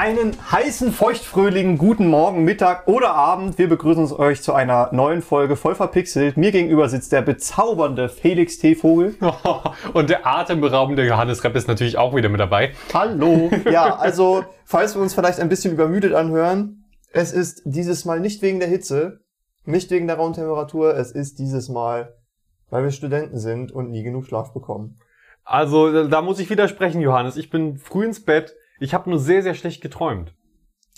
Einen heißen, feuchtfröhlichen guten Morgen, Mittag oder Abend. Wir begrüßen euch zu einer neuen Folge voll verpixelt. Mir gegenüber sitzt der bezaubernde Felix T. Vogel. Und der atemberaubende Johannes Repp ist natürlich auch wieder mit dabei. Hallo. Ja, also, falls wir uns vielleicht ein bisschen übermüdet anhören, es ist dieses Mal nicht wegen der Hitze, nicht wegen der Raumtemperatur, es ist dieses Mal, weil wir Studenten sind und nie genug Schlaf bekommen. Also, da muss ich widersprechen, Johannes. Ich bin früh ins Bett. Ich habe nur sehr, sehr schlecht geträumt.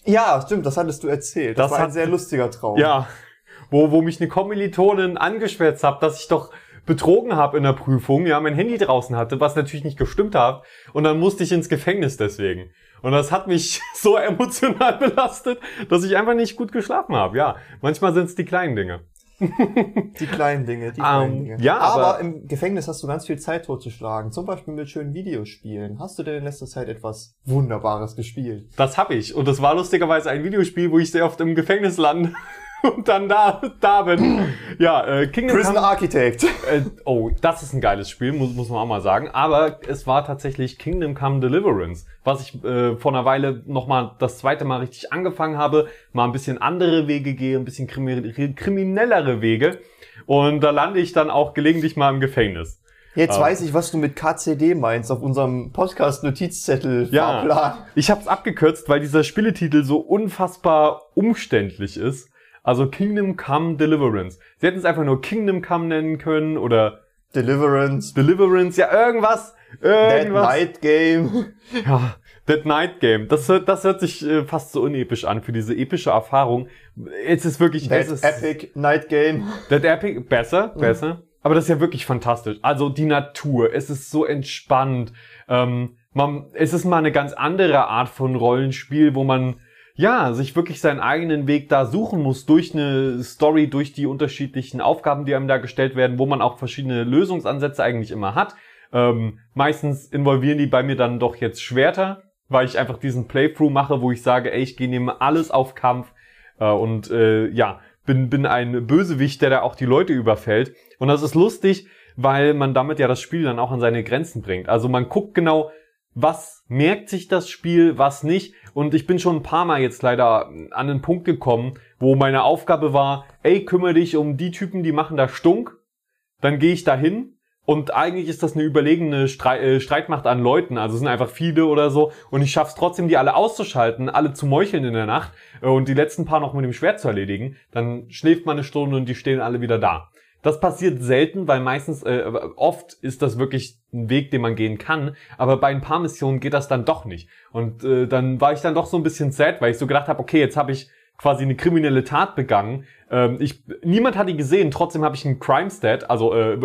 Ja, stimmt, das hattest du erzählt. Das, Das war ein hat- sehr lustiger Traum. Ja, wo, wo mich eine Kommilitonin angeschwärzt hat, dass ich doch betrogen habe in der Prüfung, ja, mein Handy draußen hatte, was natürlich nicht gestimmt hat. Und dann musste ich ins Gefängnis deswegen. Und das hat mich so emotional belastet, dass ich einfach nicht gut geschlafen habe. Ja, manchmal sind es die kleinen Dinge. Die kleinen Dinge, die kleinen Ähm, Dinge. ja, aber, aber- im Gefängnis hast du ganz viel Zeit totzuschlagen. Zum Beispiel mit schönen Videospielen. Hast du denn in letzter Zeit etwas Wunderbares gespielt? Das habe ich. Und das war lustigerweise ein Videospiel, wo ich sehr oft im Gefängnis lande und dann da, da bin. Ja, äh, Kingdom Prison Come Architect. Äh, oh, das ist ein geiles Spiel, muss, muss man auch mal sagen. Aber es war tatsächlich Kingdom Come Deliverance, was ich äh, vor einer Weile nochmal das zweite Mal richtig angefangen habe, mal ein bisschen andere Wege gehe, ein bisschen krimi kriminellere Wege. Und da lande ich dann auch gelegentlich mal im Gefängnis. Jetzt Ah. weiß ich, was du mit KCD meinst auf unserem Podcast-Notizzettel. Ja. Ich habe es abgekürzt, weil dieser Spieletitel so unfassbar umständlich ist. Also Kingdom Come Deliverance. Sie hätten es einfach nur Kingdom Come nennen können oder Deliverance. Deliverance, ja irgendwas. Dead Irgendwas. Night Game. Ja, Dead Night Game. Das hört, das hört sich äh, fast so unepisch an für diese epische Erfahrung. Es ist wirklich, Dead es ist Epic Night Game. Dead Epic, besser, besser. Aber das ist ja wirklich fantastisch. Also die Natur, es ist so entspannt. Ähm, man, es ist mal eine ganz andere Art von Rollenspiel, wo man ja sich wirklich seinen eigenen Weg da suchen muss durch eine Story, durch die unterschiedlichen Aufgaben, die einem da gestellt werden, wo man auch verschiedene Lösungsansätze eigentlich immer hat. Ähm, meistens involvieren die bei mir dann doch jetzt Schwerter, weil ich einfach diesen Playthrough mache, wo ich sage, ey, ich gehe nehme alles auf Kampf äh, und äh, ja, bin, bin ein Bösewicht, der da auch die Leute überfällt. Und das ist lustig, weil man damit ja das Spiel dann auch an seine Grenzen bringt. Also man guckt genau, was merkt sich das Spiel, was nicht. Und ich bin schon ein paar Mal jetzt leider an den Punkt gekommen, wo meine Aufgabe war, ey, kümmere dich um die Typen, die machen da Stunk. Dann gehe ich da hin und eigentlich ist das eine überlegene äh, Streitmacht an Leuten, also es sind einfach viele oder so. Und ich schaff's trotzdem, die alle auszuschalten, alle zu meucheln in der Nacht äh, und die letzten paar noch mit dem Schwert zu erledigen. Dann schläft man eine Stunde und die stehen alle wieder da. Das passiert selten, weil meistens, äh, oft ist das wirklich ein Weg, den man gehen kann, aber bei ein paar Missionen geht das dann doch nicht. Und äh, dann war ich dann doch so ein bisschen sad, weil ich so gedacht habe, okay, jetzt habe ich quasi eine kriminelle Tat begangen. Ähm, ich, niemand hat die gesehen, trotzdem habe ich einen Crime Stat, also äh,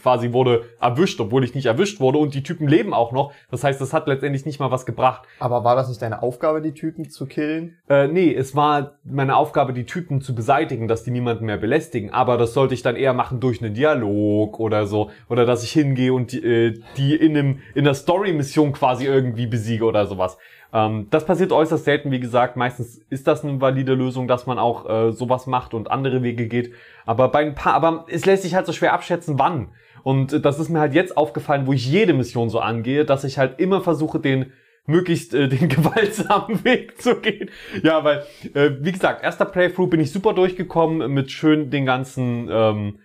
quasi wurde erwischt, obwohl ich nicht erwischt wurde und die Typen leben auch noch. Das heißt, das hat letztendlich nicht mal was gebracht. Aber war das nicht deine Aufgabe, die Typen zu killen? Äh, nee, es war meine Aufgabe, die Typen zu beseitigen, dass die niemanden mehr belästigen. Aber das sollte ich dann eher machen durch einen Dialog oder so. Oder dass ich hingehe und die, äh, die in, einem, in der Story-Mission quasi irgendwie besiege oder sowas. Ähm, das passiert äußerst selten, wie gesagt. Meistens ist das eine valide Lösung, dass man auch äh, sowas macht und andere Wege geht. Aber bei ein paar, aber es lässt sich halt so schwer abschätzen, wann. Und äh, das ist mir halt jetzt aufgefallen, wo ich jede Mission so angehe, dass ich halt immer versuche, den möglichst äh, den gewaltsamen Weg zu gehen. Ja, weil, äh, wie gesagt, erster Playthrough bin ich super durchgekommen mit schön den ganzen, ähm,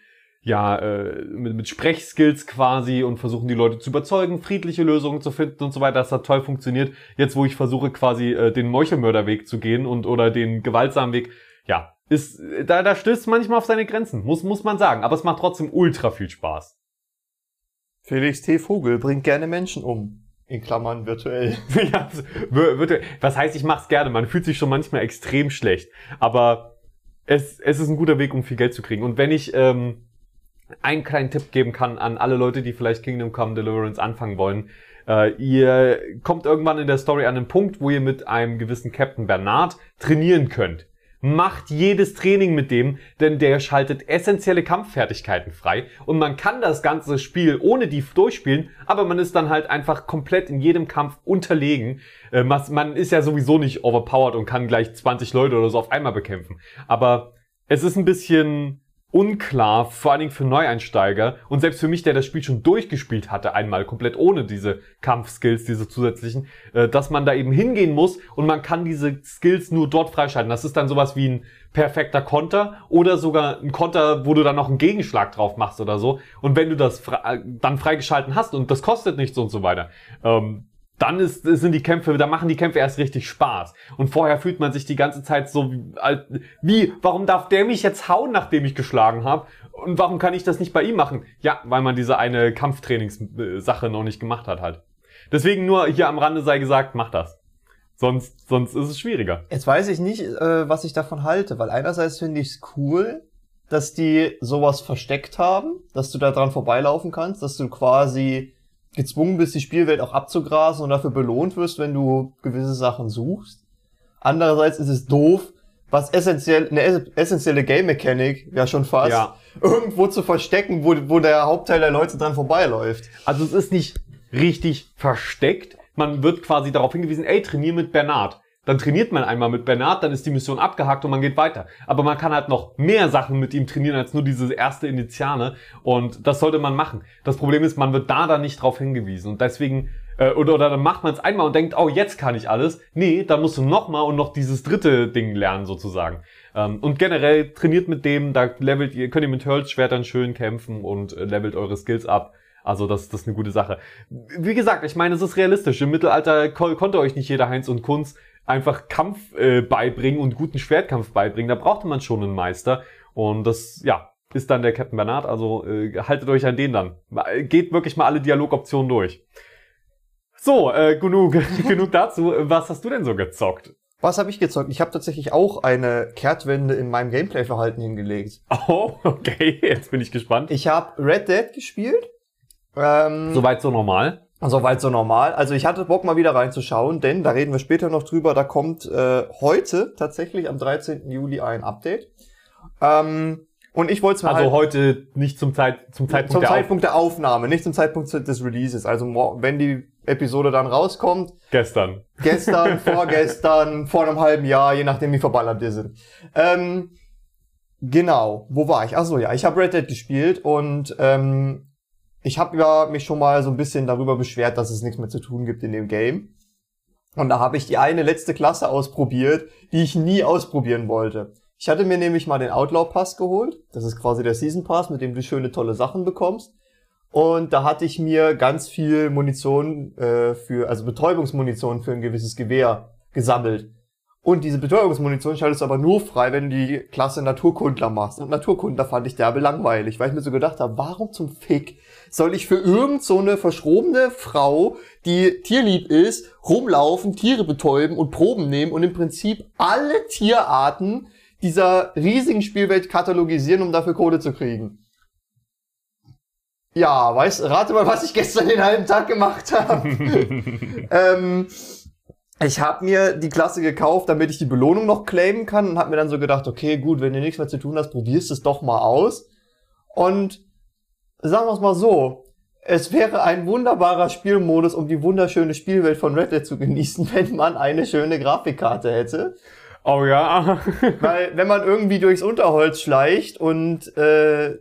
ja, äh, mit, mit Sprechskills quasi und versuchen die Leute zu überzeugen, friedliche Lösungen zu finden und so weiter. Das hat toll funktioniert. Jetzt, wo ich versuche quasi äh, den Meuchelmörderweg zu gehen und oder den gewaltsamen Weg, ja, ist, da, da stößt manchmal auf seine Grenzen, muss, muss man sagen. Aber es macht trotzdem ultra viel Spaß. Felix T. Vogel bringt gerne Menschen um. In Klammern virtuell. ja, wir- wird- was heißt, ich mach's gerne. Man fühlt sich schon manchmal extrem schlecht. Aber es, es ist ein guter Weg, um viel Geld zu kriegen. Und wenn ich ähm, einen kleinen Tipp geben kann an alle Leute, die vielleicht Kingdom Come Deliverance anfangen wollen, äh, ihr kommt irgendwann in der Story an einen Punkt, wo ihr mit einem gewissen Captain Bernard trainieren könnt. Macht jedes Training mit dem, denn der schaltet essentielle Kampffertigkeiten frei und man kann das ganze Spiel ohne die durchspielen, aber man ist dann halt einfach komplett in jedem Kampf unterlegen. Äh, man ist ja sowieso nicht overpowered und kann gleich 20 Leute oder so auf einmal bekämpfen. Aber es ist ein bisschen unklar, vor allen Dingen für Neueinsteiger und selbst für mich, der das Spiel schon durchgespielt hatte, einmal komplett ohne diese Kampfskills, diese zusätzlichen, äh, dass man da eben hingehen muss und man kann diese Skills nur dort freischalten. Das ist dann sowas wie ein perfekter Konter oder sogar ein Konter, wo du dann noch einen Gegenschlag drauf machst oder so. Und wenn du das fre dann freigeschalten hast und das kostet nichts und so weiter, ähm, dann ist, sind die Kämpfe, da machen die Kämpfe erst richtig Spaß. Und vorher fühlt man sich die ganze Zeit so wie, warum darf der mich jetzt hauen, nachdem ich geschlagen habe? Und warum kann ich das nicht bei ihm machen? Ja, weil man diese eine Kampftrainingssache noch nicht gemacht hat halt. Deswegen nur hier am Rande sei gesagt, mach das. Sonst, sonst ist es schwieriger. Jetzt weiß ich nicht, äh, was ich davon halte, weil einerseits finde ich es cool, dass die sowas versteckt haben, dass du da dran vorbeilaufen kannst, dass du quasi gezwungen bist, die Spielwelt auch abzugrasen und dafür belohnt wirst, wenn du gewisse Sachen suchst. Andererseits ist es doof, was essentiell, eine essentielle Game Mechanik, ja schon fast, ja. irgendwo zu verstecken, wo, wo der Hauptteil der Leute dran vorbeiläuft. Also es ist nicht richtig versteckt. Man wird quasi darauf hingewiesen, ey, trainier mit Bernard. Dann trainiert man einmal mit Bernard, dann ist die Mission abgehakt und man geht weiter. Aber man kann halt noch mehr Sachen mit ihm trainieren als nur diese erste Initiale. Und das sollte man machen. Das Problem ist, man wird da dann nicht drauf hingewiesen. Und deswegen, äh, oder, oder dann macht man es einmal und denkt, oh, jetzt kann ich alles. Nee, da musst du nochmal und noch dieses dritte Ding lernen sozusagen. Ähm, und generell trainiert mit dem, da levelt ihr, könnt ihr mit Hurlschwertern schön kämpfen und äh, levelt eure Skills ab. Also das, das ist eine gute Sache. Wie gesagt, ich meine, es ist realistisch. Im Mittelalter ko konnte euch nicht jeder Heinz und Kunz einfach Kampf äh, beibringen und guten Schwertkampf beibringen. Da brauchte man schon einen Meister. Und das, ja, ist dann der Captain Bernard. Also äh, haltet euch an den dann. Geht wirklich mal alle Dialogoptionen durch. So, äh, genug, genug dazu. Was hast du denn so gezockt? Was habe ich gezockt? Ich habe tatsächlich auch eine Kehrtwende in meinem Gameplay-Verhalten hingelegt. Oh, okay. Jetzt bin ich gespannt. Ich habe Red Dead gespielt. Ähm, Soweit so normal. Soweit so normal. Also ich hatte Bock mal wieder reinzuschauen, denn da reden wir später noch drüber. Da kommt äh, heute tatsächlich am 13. Juli ein Update. Ähm, und ich wollte es mal Also halt, heute nicht zum, Zeit, zum Zeitpunkt, zum der, Zeitpunkt Auf der Aufnahme, nicht zum Zeitpunkt des Releases. Also wenn die Episode dann rauskommt. Gestern. Gestern, vorgestern, vor einem halben Jahr, je nachdem wie verballert wir sind. Ähm, genau, wo war ich? Ach so, ja, ich habe Red Dead gespielt und ähm, ich habe ja mich schon mal so ein bisschen darüber beschwert, dass es nichts mehr zu tun gibt in dem Game. Und da habe ich die eine letzte Klasse ausprobiert, die ich nie ausprobieren wollte. Ich hatte mir nämlich mal den Outlaw Pass geholt. Das ist quasi der Season Pass, mit dem du schöne tolle Sachen bekommst. Und da hatte ich mir ganz viel Munition äh, für, also Betäubungsmunition für ein gewisses Gewehr gesammelt. Und diese Betäubungsmunition schaltest du aber nur frei, wenn du die Klasse Naturkundler machst. Und Naturkundler fand ich derbe langweilig, weil ich mir so gedacht habe, warum zum Fick soll ich für irgend so eine verschrobene Frau, die tierlieb ist, rumlaufen, Tiere betäuben und Proben nehmen und im Prinzip alle Tierarten dieser riesigen Spielwelt katalogisieren, um dafür Kohle zu kriegen. Ja, weißt, rate mal, was ich gestern den halben Tag gemacht habe. ähm, ich habe mir die Klasse gekauft, damit ich die Belohnung noch claimen kann und habe mir dann so gedacht, okay, gut, wenn du nichts mehr zu tun hast, probierst es doch mal aus. Und sagen wir es mal so, es wäre ein wunderbarer Spielmodus, um die wunderschöne Spielwelt von Red Dead zu genießen, wenn man eine schöne Grafikkarte hätte. Oh ja. Weil wenn man irgendwie durchs Unterholz schleicht und äh,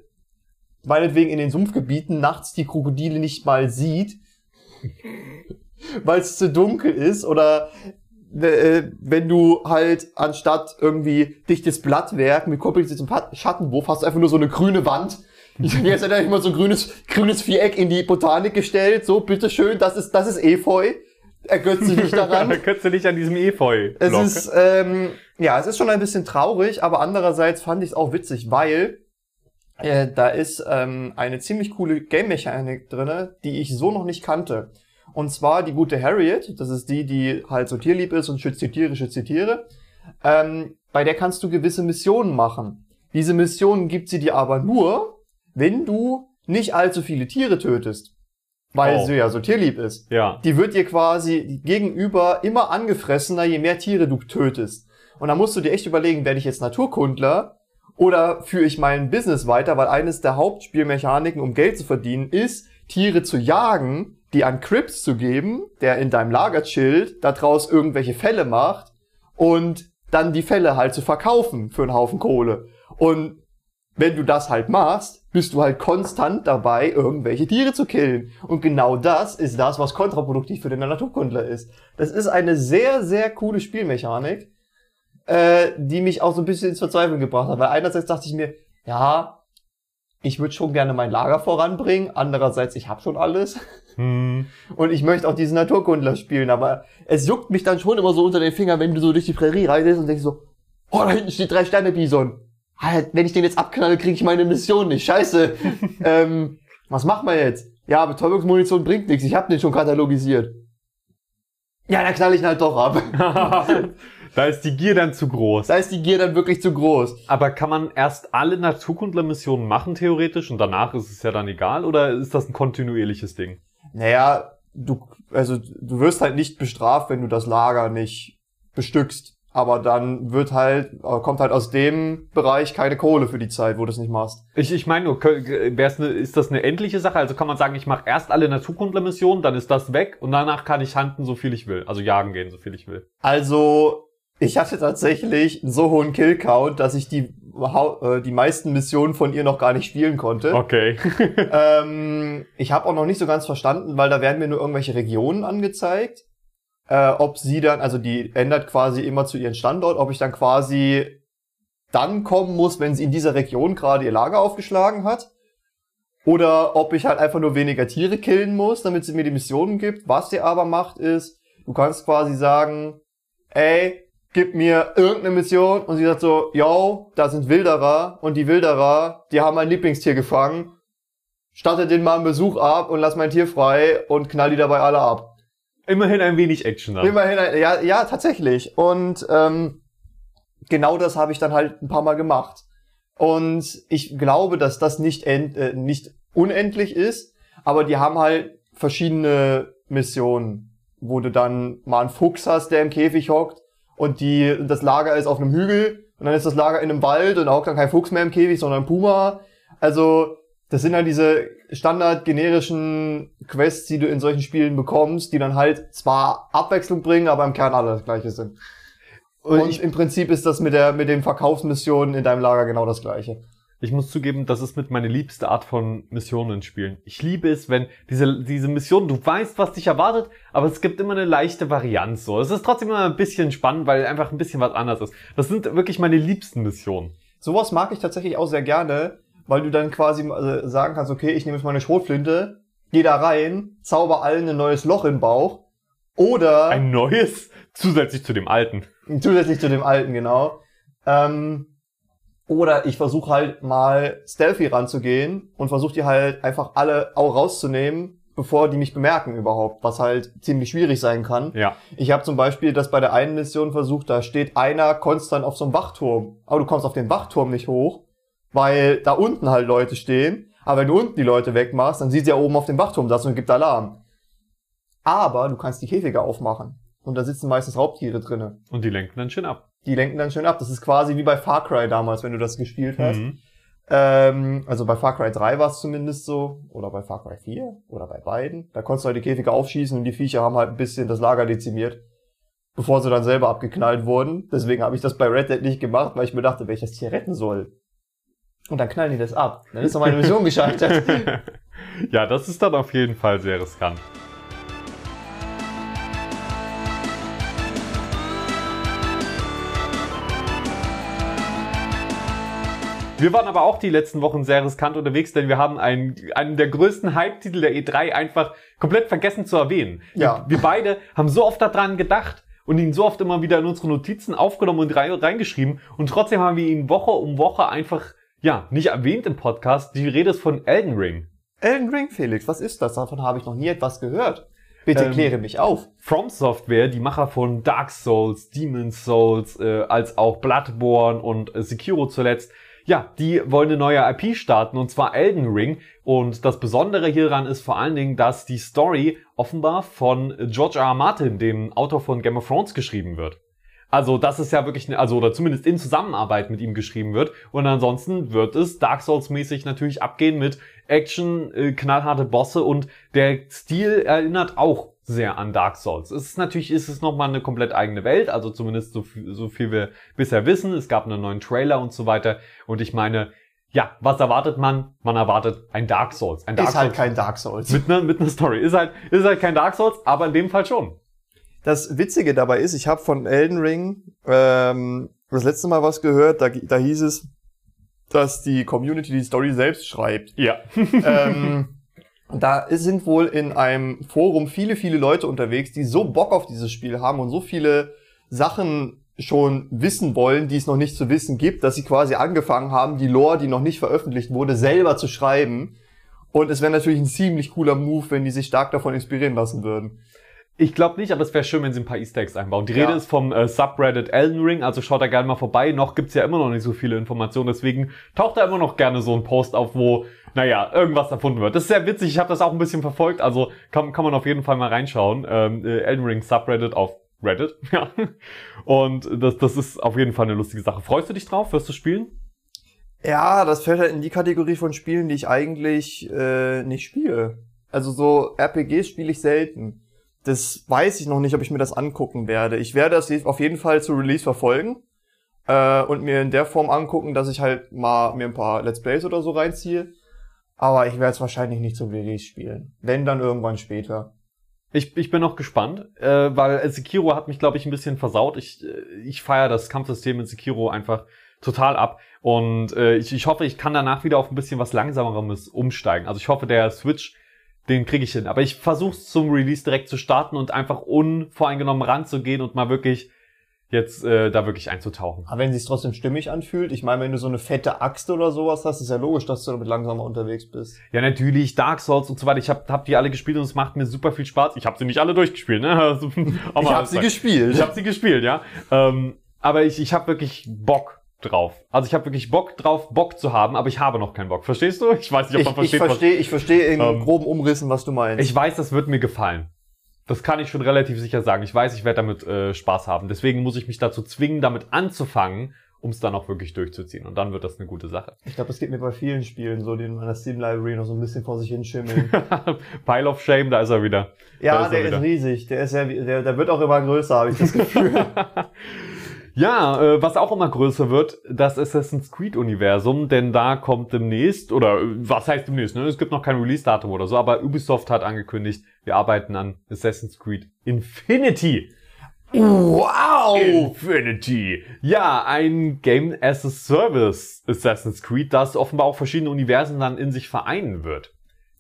meinetwegen in den Sumpfgebieten nachts die Krokodile nicht mal sieht, weil es zu dunkel ist oder äh, wenn du halt anstatt irgendwie dichtes Blattwerk mit kompliziertem Schattenwurf hast du einfach nur so eine grüne Wand. Jetzt hat er immer so ein grünes, grünes Viereck in die Botanik gestellt. So, bitteschön, das ist, das ist Efeu. Ergötze dich daran. Ergötze dich an diesem Efeu. Es ist, ähm, ja, es ist schon ein bisschen traurig, aber andererseits fand ich es auch witzig, weil äh, da ist ähm, eine ziemlich coole Game-Mechanik drinne, die ich so noch nicht kannte. Und zwar die gute Harriet, das ist die, die halt so tierlieb ist und schützt die Tiere, schützt die Tiere. Ähm, bei der kannst du gewisse Missionen machen. Diese Missionen gibt sie dir aber nur, wenn du nicht allzu viele Tiere tötest. Weil oh. sie ja so tierlieb ist. Ja. Die wird dir quasi gegenüber immer angefressener, je mehr Tiere du tötest. Und da musst du dir echt überlegen, werde ich jetzt Naturkundler oder führe ich mein Business weiter, weil eines der Hauptspielmechaniken, um Geld zu verdienen, ist, Tiere zu jagen, die an Crips zu geben, der in deinem Lager chillt, daraus irgendwelche Fälle macht und dann die Fälle halt zu verkaufen für einen Haufen Kohle. Und wenn du das halt machst, bist du halt konstant dabei, irgendwelche Tiere zu killen. Und genau das ist das, was kontraproduktiv für den Naturkundler ist. Das ist eine sehr, sehr coole Spielmechanik, äh, die mich auch so ein bisschen ins Verzweifeln gebracht hat. Weil einerseits dachte ich mir, ja, ich würde schon gerne mein Lager voranbringen. Andererseits, ich habe schon alles. Hm. Und ich möchte auch diesen Naturkundler spielen. Aber es juckt mich dann schon immer so unter den Fingern, wenn du so durch die Prärie reitest und denkst so, oh, da hinten steht drei Sterne Bison. Halt, wenn ich den jetzt abknalle, kriege ich meine Mission nicht. Scheiße. ähm, was machen wir jetzt? Ja, Betäubungsmunition bringt nichts. Ich habe den schon katalogisiert. Ja, dann knall ich ihn halt doch ab. da ist die Gier dann zu groß. Da ist die Gier dann wirklich zu groß. Aber kann man erst alle Naturkundler-Missionen machen, theoretisch, und danach ist es ja dann egal? Oder ist das ein kontinuierliches Ding? Naja, du, also, du wirst halt nicht bestraft, wenn du das Lager nicht bestückst. Aber dann wird halt, äh, kommt halt aus dem Bereich keine Kohle für die Zeit, wo du es nicht machst. Ich, ich meine nur, wär's ne, ist das eine endliche Sache? Also kann man sagen, ich mache erst alle Naturkundler-Missionen, dann ist das weg und danach kann ich hunten, so viel ich will. Also jagen gehen, so viel ich will. Also, ich hatte tatsächlich einen so hohen Kill-Count, dass ich die, äh, die meisten Missionen von ihr noch gar nicht spielen konnte. Okay. Ähm, ich habe auch noch nicht so ganz verstanden, weil da werden mir nur irgendwelche Regionen angezeigt. Äh, ob sie dann, also die ändert quasi immer zu ihren Standort, ob ich dann quasi dann kommen muss, wenn sie in dieser Region gerade ihr Lager aufgeschlagen hat. Oder ob ich halt einfach nur weniger Tiere killen muss, damit sie mir die Missionen gibt. Was sie aber macht, ist, du kannst quasi sagen, ey, gib mir irgendeine Mission und sie sagt so, yo, da sind Wilderer und die Wilderer, die haben mein Lieblingstier gefangen. Statte den mal einen Besuch ab und lass mein Tier frei und knall die dabei alle ab. Immerhin ein wenig Action dann. Immerhin, ein- ja, ja, tatsächlich. Und ähm, genau das habe ich dann halt ein paar Mal gemacht. Und ich glaube, dass das nicht, end, äh, nicht unendlich ist, aber die haben halt verschiedene Missionen, wo du dann mal einen Fuchs hast, der im Käfig hockt und die, das Lager ist auf einem Hügel und dann ist das Lager in einem Wald und da hockt dann kein Fuchs mehr im Käfig, sondern ein Puma. Also, das sind halt diese standard generischen Quests, die du in solchen Spielen bekommst, die dann halt zwar Abwechslung bringen, aber im Kern alle das gleiche sind. Und, ich, im Prinzip ist das mit der mit den Verkaufsmissionen in deinem Lager genau das gleiche. ich muss zugeben, das ist mit meine liebste Art von Missionen spielen. Ich liebe es, wenn diese, diese Mission, du weißt, was dich erwartet, aber es gibt immer eine leichte Varianz so. Es ist trotzdem immer ein bisschen spannend, weil einfach ein bisschen was anderes ist. Das sind wirklich meine liebsten Missionen. Sowas mag ich tatsächlich auch sehr gerne, weil du dann quasi äh, sagen kannst, okay, ich nehme jetzt meine Schrotflinte, geh da rein, zauber allen ein neues Loch im Bauch oder Ein neues, zusätzlich zu dem alten. Zusätzlich zu dem alten, genau. Ähm, oder ich versuche halt mal stealthy ranzugehen und versuche die halt einfach alle auch rauszunehmen, bevor die mich bemerken überhaupt, was halt ziemlich schwierig sein kann. Ja. Ich habe zum Beispiel das bei der einen Mission versucht, da steht einer konstant auf so einem Wachturm, aber du kommst auf den Wachturm nicht hoch, weil da unten halt Leute stehen. Aber wenn du unten die Leute wegmachst, dann sieht sie ja oben auf dem Wachturm das und gibt Alarm. Aber du kannst die Käfige aufmachen. Und da sitzen meistens Raubtiere drinne. Und die lenken dann schön ab. Die lenken dann schön ab. Das ist quasi wie bei Far Cry damals, wenn du das gespielt hast. Mhm. Ähm, also bei Far Cry 3 war es zumindest so. Oder bei Far Cry 4. Oder bei beiden. Da konntest du halt die Käfige aufschießen und die Viecher haben halt ein bisschen das Lager dezimiert. Bevor sie dann selber abgeknallt wurden. Deswegen habe ich das bei Red Dead nicht gemacht, weil ich mir dachte, wenn ich das Tier retten soll. Und dann knallen die das ab. Dann ist doch meine Mission gescheitert. ja, das ist dann auf jeden Fall sehr riskant. Wir waren aber auch die letzten Wochen sehr riskant unterwegs, denn wir haben einen, einen der größten Hype-Titel der E3 einfach komplett vergessen zu erwähnen. Ja. Wir beide haben so oft daran gedacht und ihn so oft immer wieder in unsere Notizen aufgenommen und rein, reingeschrieben und trotzdem haben wir ihn Woche um Woche einfach, ja, nicht erwähnt im Podcast. Die Rede ist von Elden Ring. Elden Ring, Felix, was ist das? Davon habe ich noch nie etwas gehört. Bitte Ähm, kläre mich auf. From Software, die Macher von Dark Souls, Demon's Souls, äh, als auch Bloodborne und äh, Sekiro zuletzt, ja, die wollen eine neue IP starten und zwar Elden Ring. Und das Besondere hieran ist vor allen Dingen, dass die Story offenbar von George R. R. Martin, dem Autor von Game of Thrones, geschrieben wird. Also das ist ja wirklich, ne- also oder zumindest in Zusammenarbeit mit ihm geschrieben wird. Und ansonsten wird es Dark Souls mäßig natürlich abgehen mit Action, äh, knallharte Bosse und der Stil erinnert auch sehr an Dark Souls. Es ist natürlich, ist es nochmal eine komplett eigene Welt, also zumindest so viel, so viel wir bisher wissen. Es gab einen neuen Trailer und so weiter. Und ich meine, ja, was erwartet man? Man erwartet ein Dark Souls. Ein Dark Ist halt Souls kein Dark Souls. mit einer mit einer Story. Ist halt, ist halt kein Dark Souls, aber in dem Fall schon. Das Witzige dabei ist, ich habe von Elden Ring ähm, das letzte Mal was gehört, da, da hieß es, dass die Community die Story selbst schreibt. Ja. ähm, da sind wohl in einem Forum viele, viele Leute unterwegs, die so Bock auf dieses Spiel haben und so viele Sachen schon wissen wollen, die es noch nicht zu wissen gibt, dass sie quasi angefangen haben, die Lore, die noch nicht veröffentlicht wurde, selber zu schreiben. Und es wäre natürlich ein ziemlich cooler Move, wenn die sich stark davon inspirieren lassen würden. Ich glaube nicht, aber es wäre schön, wenn sie ein paar Easter Eggs einbauen. Die Ja. Rede ist vom äh, Subreddit Elden Ring, also schaut da gerne mal vorbei. Noch gibt's ja immer noch nicht so viele Informationen, deswegen taucht da immer noch gerne so ein Post auf, wo, naja, irgendwas erfunden wird. Das ist sehr witzig, ich habe das auch ein bisschen verfolgt, also kann, kann man auf jeden Fall mal reinschauen. Ähm, äh, Elden Ring Subreddit auf Reddit, ja. Und das, das ist auf jeden Fall eine lustige Sache. Freust du dich drauf? Wirst du spielen? Ja, das fällt halt in die Kategorie von Spielen, die ich eigentlich äh, nicht spiele. Also so RPGs spiele ich selten. Das weiß ich noch nicht, ob ich mir das angucken werde. Ich werde das auf jeden Fall zu Release verfolgen äh, und mir in der Form angucken, dass ich halt mal mir ein paar Let's Plays oder so reinziehe. Aber ich werde es wahrscheinlich nicht zum Release spielen. Wenn, dann irgendwann später. Ich, ich bin noch gespannt, äh, weil Sekiro hat mich, glaube ich, ein bisschen versaut. Ich, äh, ich feiere das Kampfsystem in Sekiro einfach total ab. Und äh, ich, ich hoffe, ich kann danach wieder auf ein bisschen was Langsameres umsteigen. Also ich hoffe, der Switch, den kriege ich hin. Aber ich versuche es zum Release direkt zu starten und einfach unvoreingenommen ranzugehen und mal wirklich jetzt äh, da wirklich einzutauchen. Aber wenn es sich trotzdem stimmig anfühlt, ich meine, wenn du so eine fette Axt oder sowas hast, ist ja logisch, dass du damit langsamer unterwegs bist. Ja, natürlich, Dark Souls und so weiter. Ich habe hab die alle gespielt und es macht mir super viel Spaß. Ich habe sie nicht alle durchgespielt, ne? Also, Ich habe sie gespielt. Ich habe sie gespielt, ja. Ähm, aber ich, ich habe wirklich Bock drauf. Also ich habe wirklich Bock drauf, Bock zu haben, aber ich habe noch keinen Bock. Verstehst du? Ich weiß nicht, ob ich, man ich versteht. was- verstehe, ich verstehe in Ähm, groben Umrissen, was du meinst. ich weiß, das wird mir gefallen. Das kann ich schon relativ sicher sagen. Ich weiß, ich werde damit äh, Spaß haben. Deswegen muss ich mich dazu zwingen, damit anzufangen, um es dann auch wirklich durchzuziehen. Und dann wird das eine gute Sache. Ich glaube, das geht mir bei vielen Spielen so, die in meiner Steam Library noch so ein bisschen vor sich hinschimmeln. Pile of Shame, da ist er wieder. Ja, ist er der wieder. ist riesig. Der ist ja, der, der wird auch immer größer, habe ich das Gefühl. Ja, äh, was auch immer größer wird, das Assassin's Creed-Universum, denn da kommt demnächst, oder äh, was heißt demnächst, ne? Es gibt noch kein Release-Datum oder so, aber Ubisoft hat angekündigt, wir arbeiten an Assassin's Creed Infinity. wow! Infinity! Ja, ein Game as a Service Assassin's Creed, das offenbar auch verschiedene Universen dann in sich vereinen wird.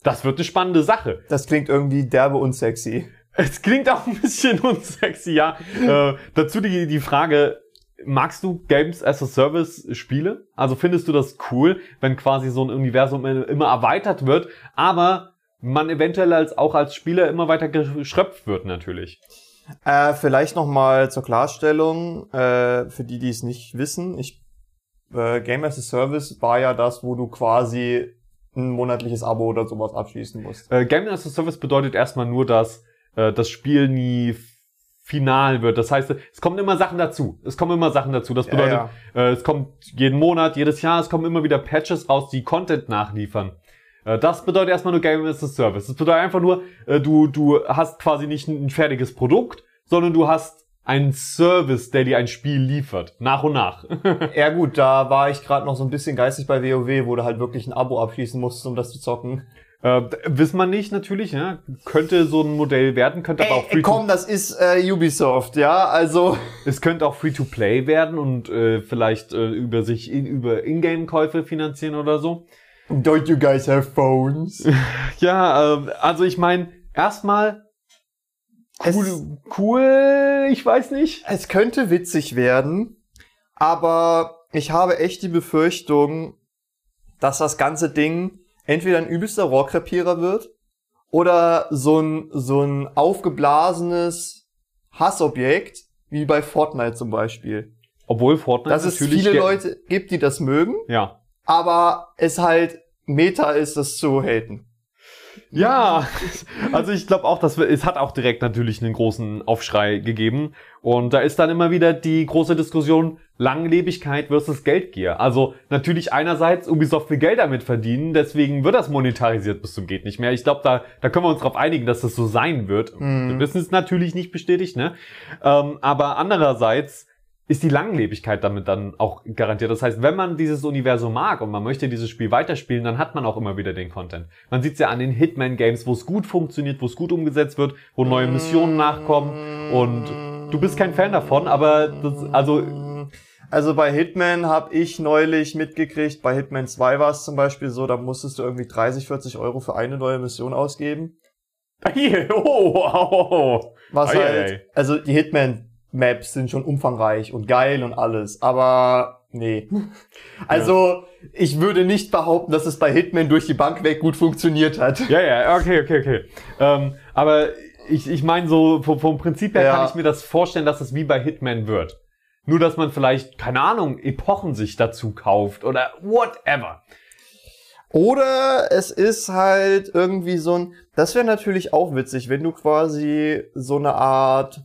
Das wird eine spannende Sache. Das klingt irgendwie derbe und sexy. Es klingt auch ein bisschen unsexy, ja. äh, dazu die, die Frage, magst du Games as a Service Spiele? Also findest du das cool, wenn quasi so ein Universum immer erweitert wird, aber man eventuell als, auch als Spieler immer weiter geschröpft wird natürlich. Äh, vielleicht noch mal zur Klarstellung, äh, für die, die es nicht wissen. Ich, äh, Game as a Service war ja das, wo du quasi ein monatliches Abo oder sowas abschließen musst. Äh, Game as a Service bedeutet erstmal nur, dass äh, das Spiel nie final wird. Das heißt, es kommen immer Sachen dazu. Es kommen immer Sachen dazu. Das Ja, bedeutet, ja. Äh, es kommt jeden Monat, jedes Jahr, es kommen immer wieder Patches raus, die Content nachliefern. Äh, das bedeutet erstmal nur Game as a Service. Das bedeutet einfach nur, äh, du, du hast quasi nicht ein, ein fertiges Produkt, sondern du hast einen Service, der dir ein Spiel liefert. Nach und nach. Ja gut, da war ich gerade noch so ein bisschen geistig bei WoW, wo du halt wirklich ein Abo abschließen musst, um das zu zocken. Äh, wissen man nicht natürlich, ja. Könnte so ein Modell werden, könnte aber auch free komm, das ist äh, Ubisoft, ja, also... es könnte auch free to play werden und äh, vielleicht äh, über sich in, über Ingame-Käufe finanzieren oder so. Don't you guys have phones? Ja, ähm, also ich meine, erstmal cool, cool, ich weiß nicht. Es könnte witzig werden, aber ich habe echt die Befürchtung, dass das ganze Ding entweder ein übelster Rohrkrepierer wird oder so ein, so ein aufgeblasenes Hassobjekt, wie bei Fortnite zum Beispiel. Obwohl Fortnite Dass es viele Leute gibt, die das mögen, Ja. aber es halt Meta ist, das zu haten. Ja, also ich glaube auch, dass wir, es hat auch direkt natürlich einen großen Aufschrei gegeben. Und da ist dann immer wieder die große Diskussion Langlebigkeit versus Geldgier. Also natürlich einerseits Ubisoft will Geld damit verdienen, deswegen wird das monetarisiert bis zum geht nicht mehr. Ich glaube, da, da können wir uns darauf einigen, dass das so sein wird. Mhm. Wir wissen es natürlich nicht bestätigt, ne? Ähm, aber andererseits ist die Langlebigkeit damit dann auch garantiert. Das heißt, wenn man dieses Universum mag und man möchte dieses Spiel weiterspielen, dann hat man auch immer wieder den Content. Man sieht es ja an den Hitman-Games, wo es gut funktioniert, wo es gut umgesetzt wird, wo neue Missionen nachkommen und du bist kein Fan davon, aber das, also Also bei Hitman habe ich neulich mitgekriegt, bei Hitman 2 war es zum Beispiel so, da musstest du irgendwie 30, 40 Euro für eine neue Mission ausgeben. hier, oh, oh, oh. Was halt, also die Hitman-Maps sind schon umfangreich und geil und alles, aber nee. Also ich würde nicht behaupten, dass es bei Hitman durch die Bank weg gut funktioniert hat. Ja, ja, okay, okay, okay. Ähm, aber ich, ich meine so, vom, vom Prinzip her Ja. kann ich mir das vorstellen, dass es wie bei Hitman wird. Nur, dass man vielleicht, keine Ahnung, Epochen sich dazu kauft oder whatever. Oder es ist halt irgendwie so ein, das wäre natürlich auch witzig, wenn du quasi so eine Art,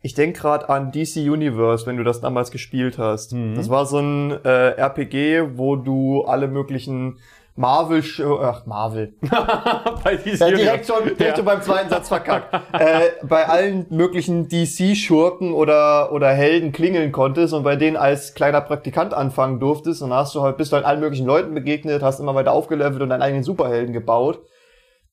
ich denk gerade an DC Universe, wenn du das damals gespielt hast. Mhm. Das war so ein äh, RPG, wo du alle möglichen Marvel, ach Marvel, bei diesem ja, direkt schon, direkt Ja. schon beim zweiten Satz verkackt. äh, bei allen möglichen DC-Schurken oder, oder Helden klingeln konntest und bei denen als kleiner Praktikant anfangen durftest und hast du halt, bist du halt allen möglichen Leuten begegnet, hast immer weiter aufgelevelt und deinen eigenen Superhelden gebaut.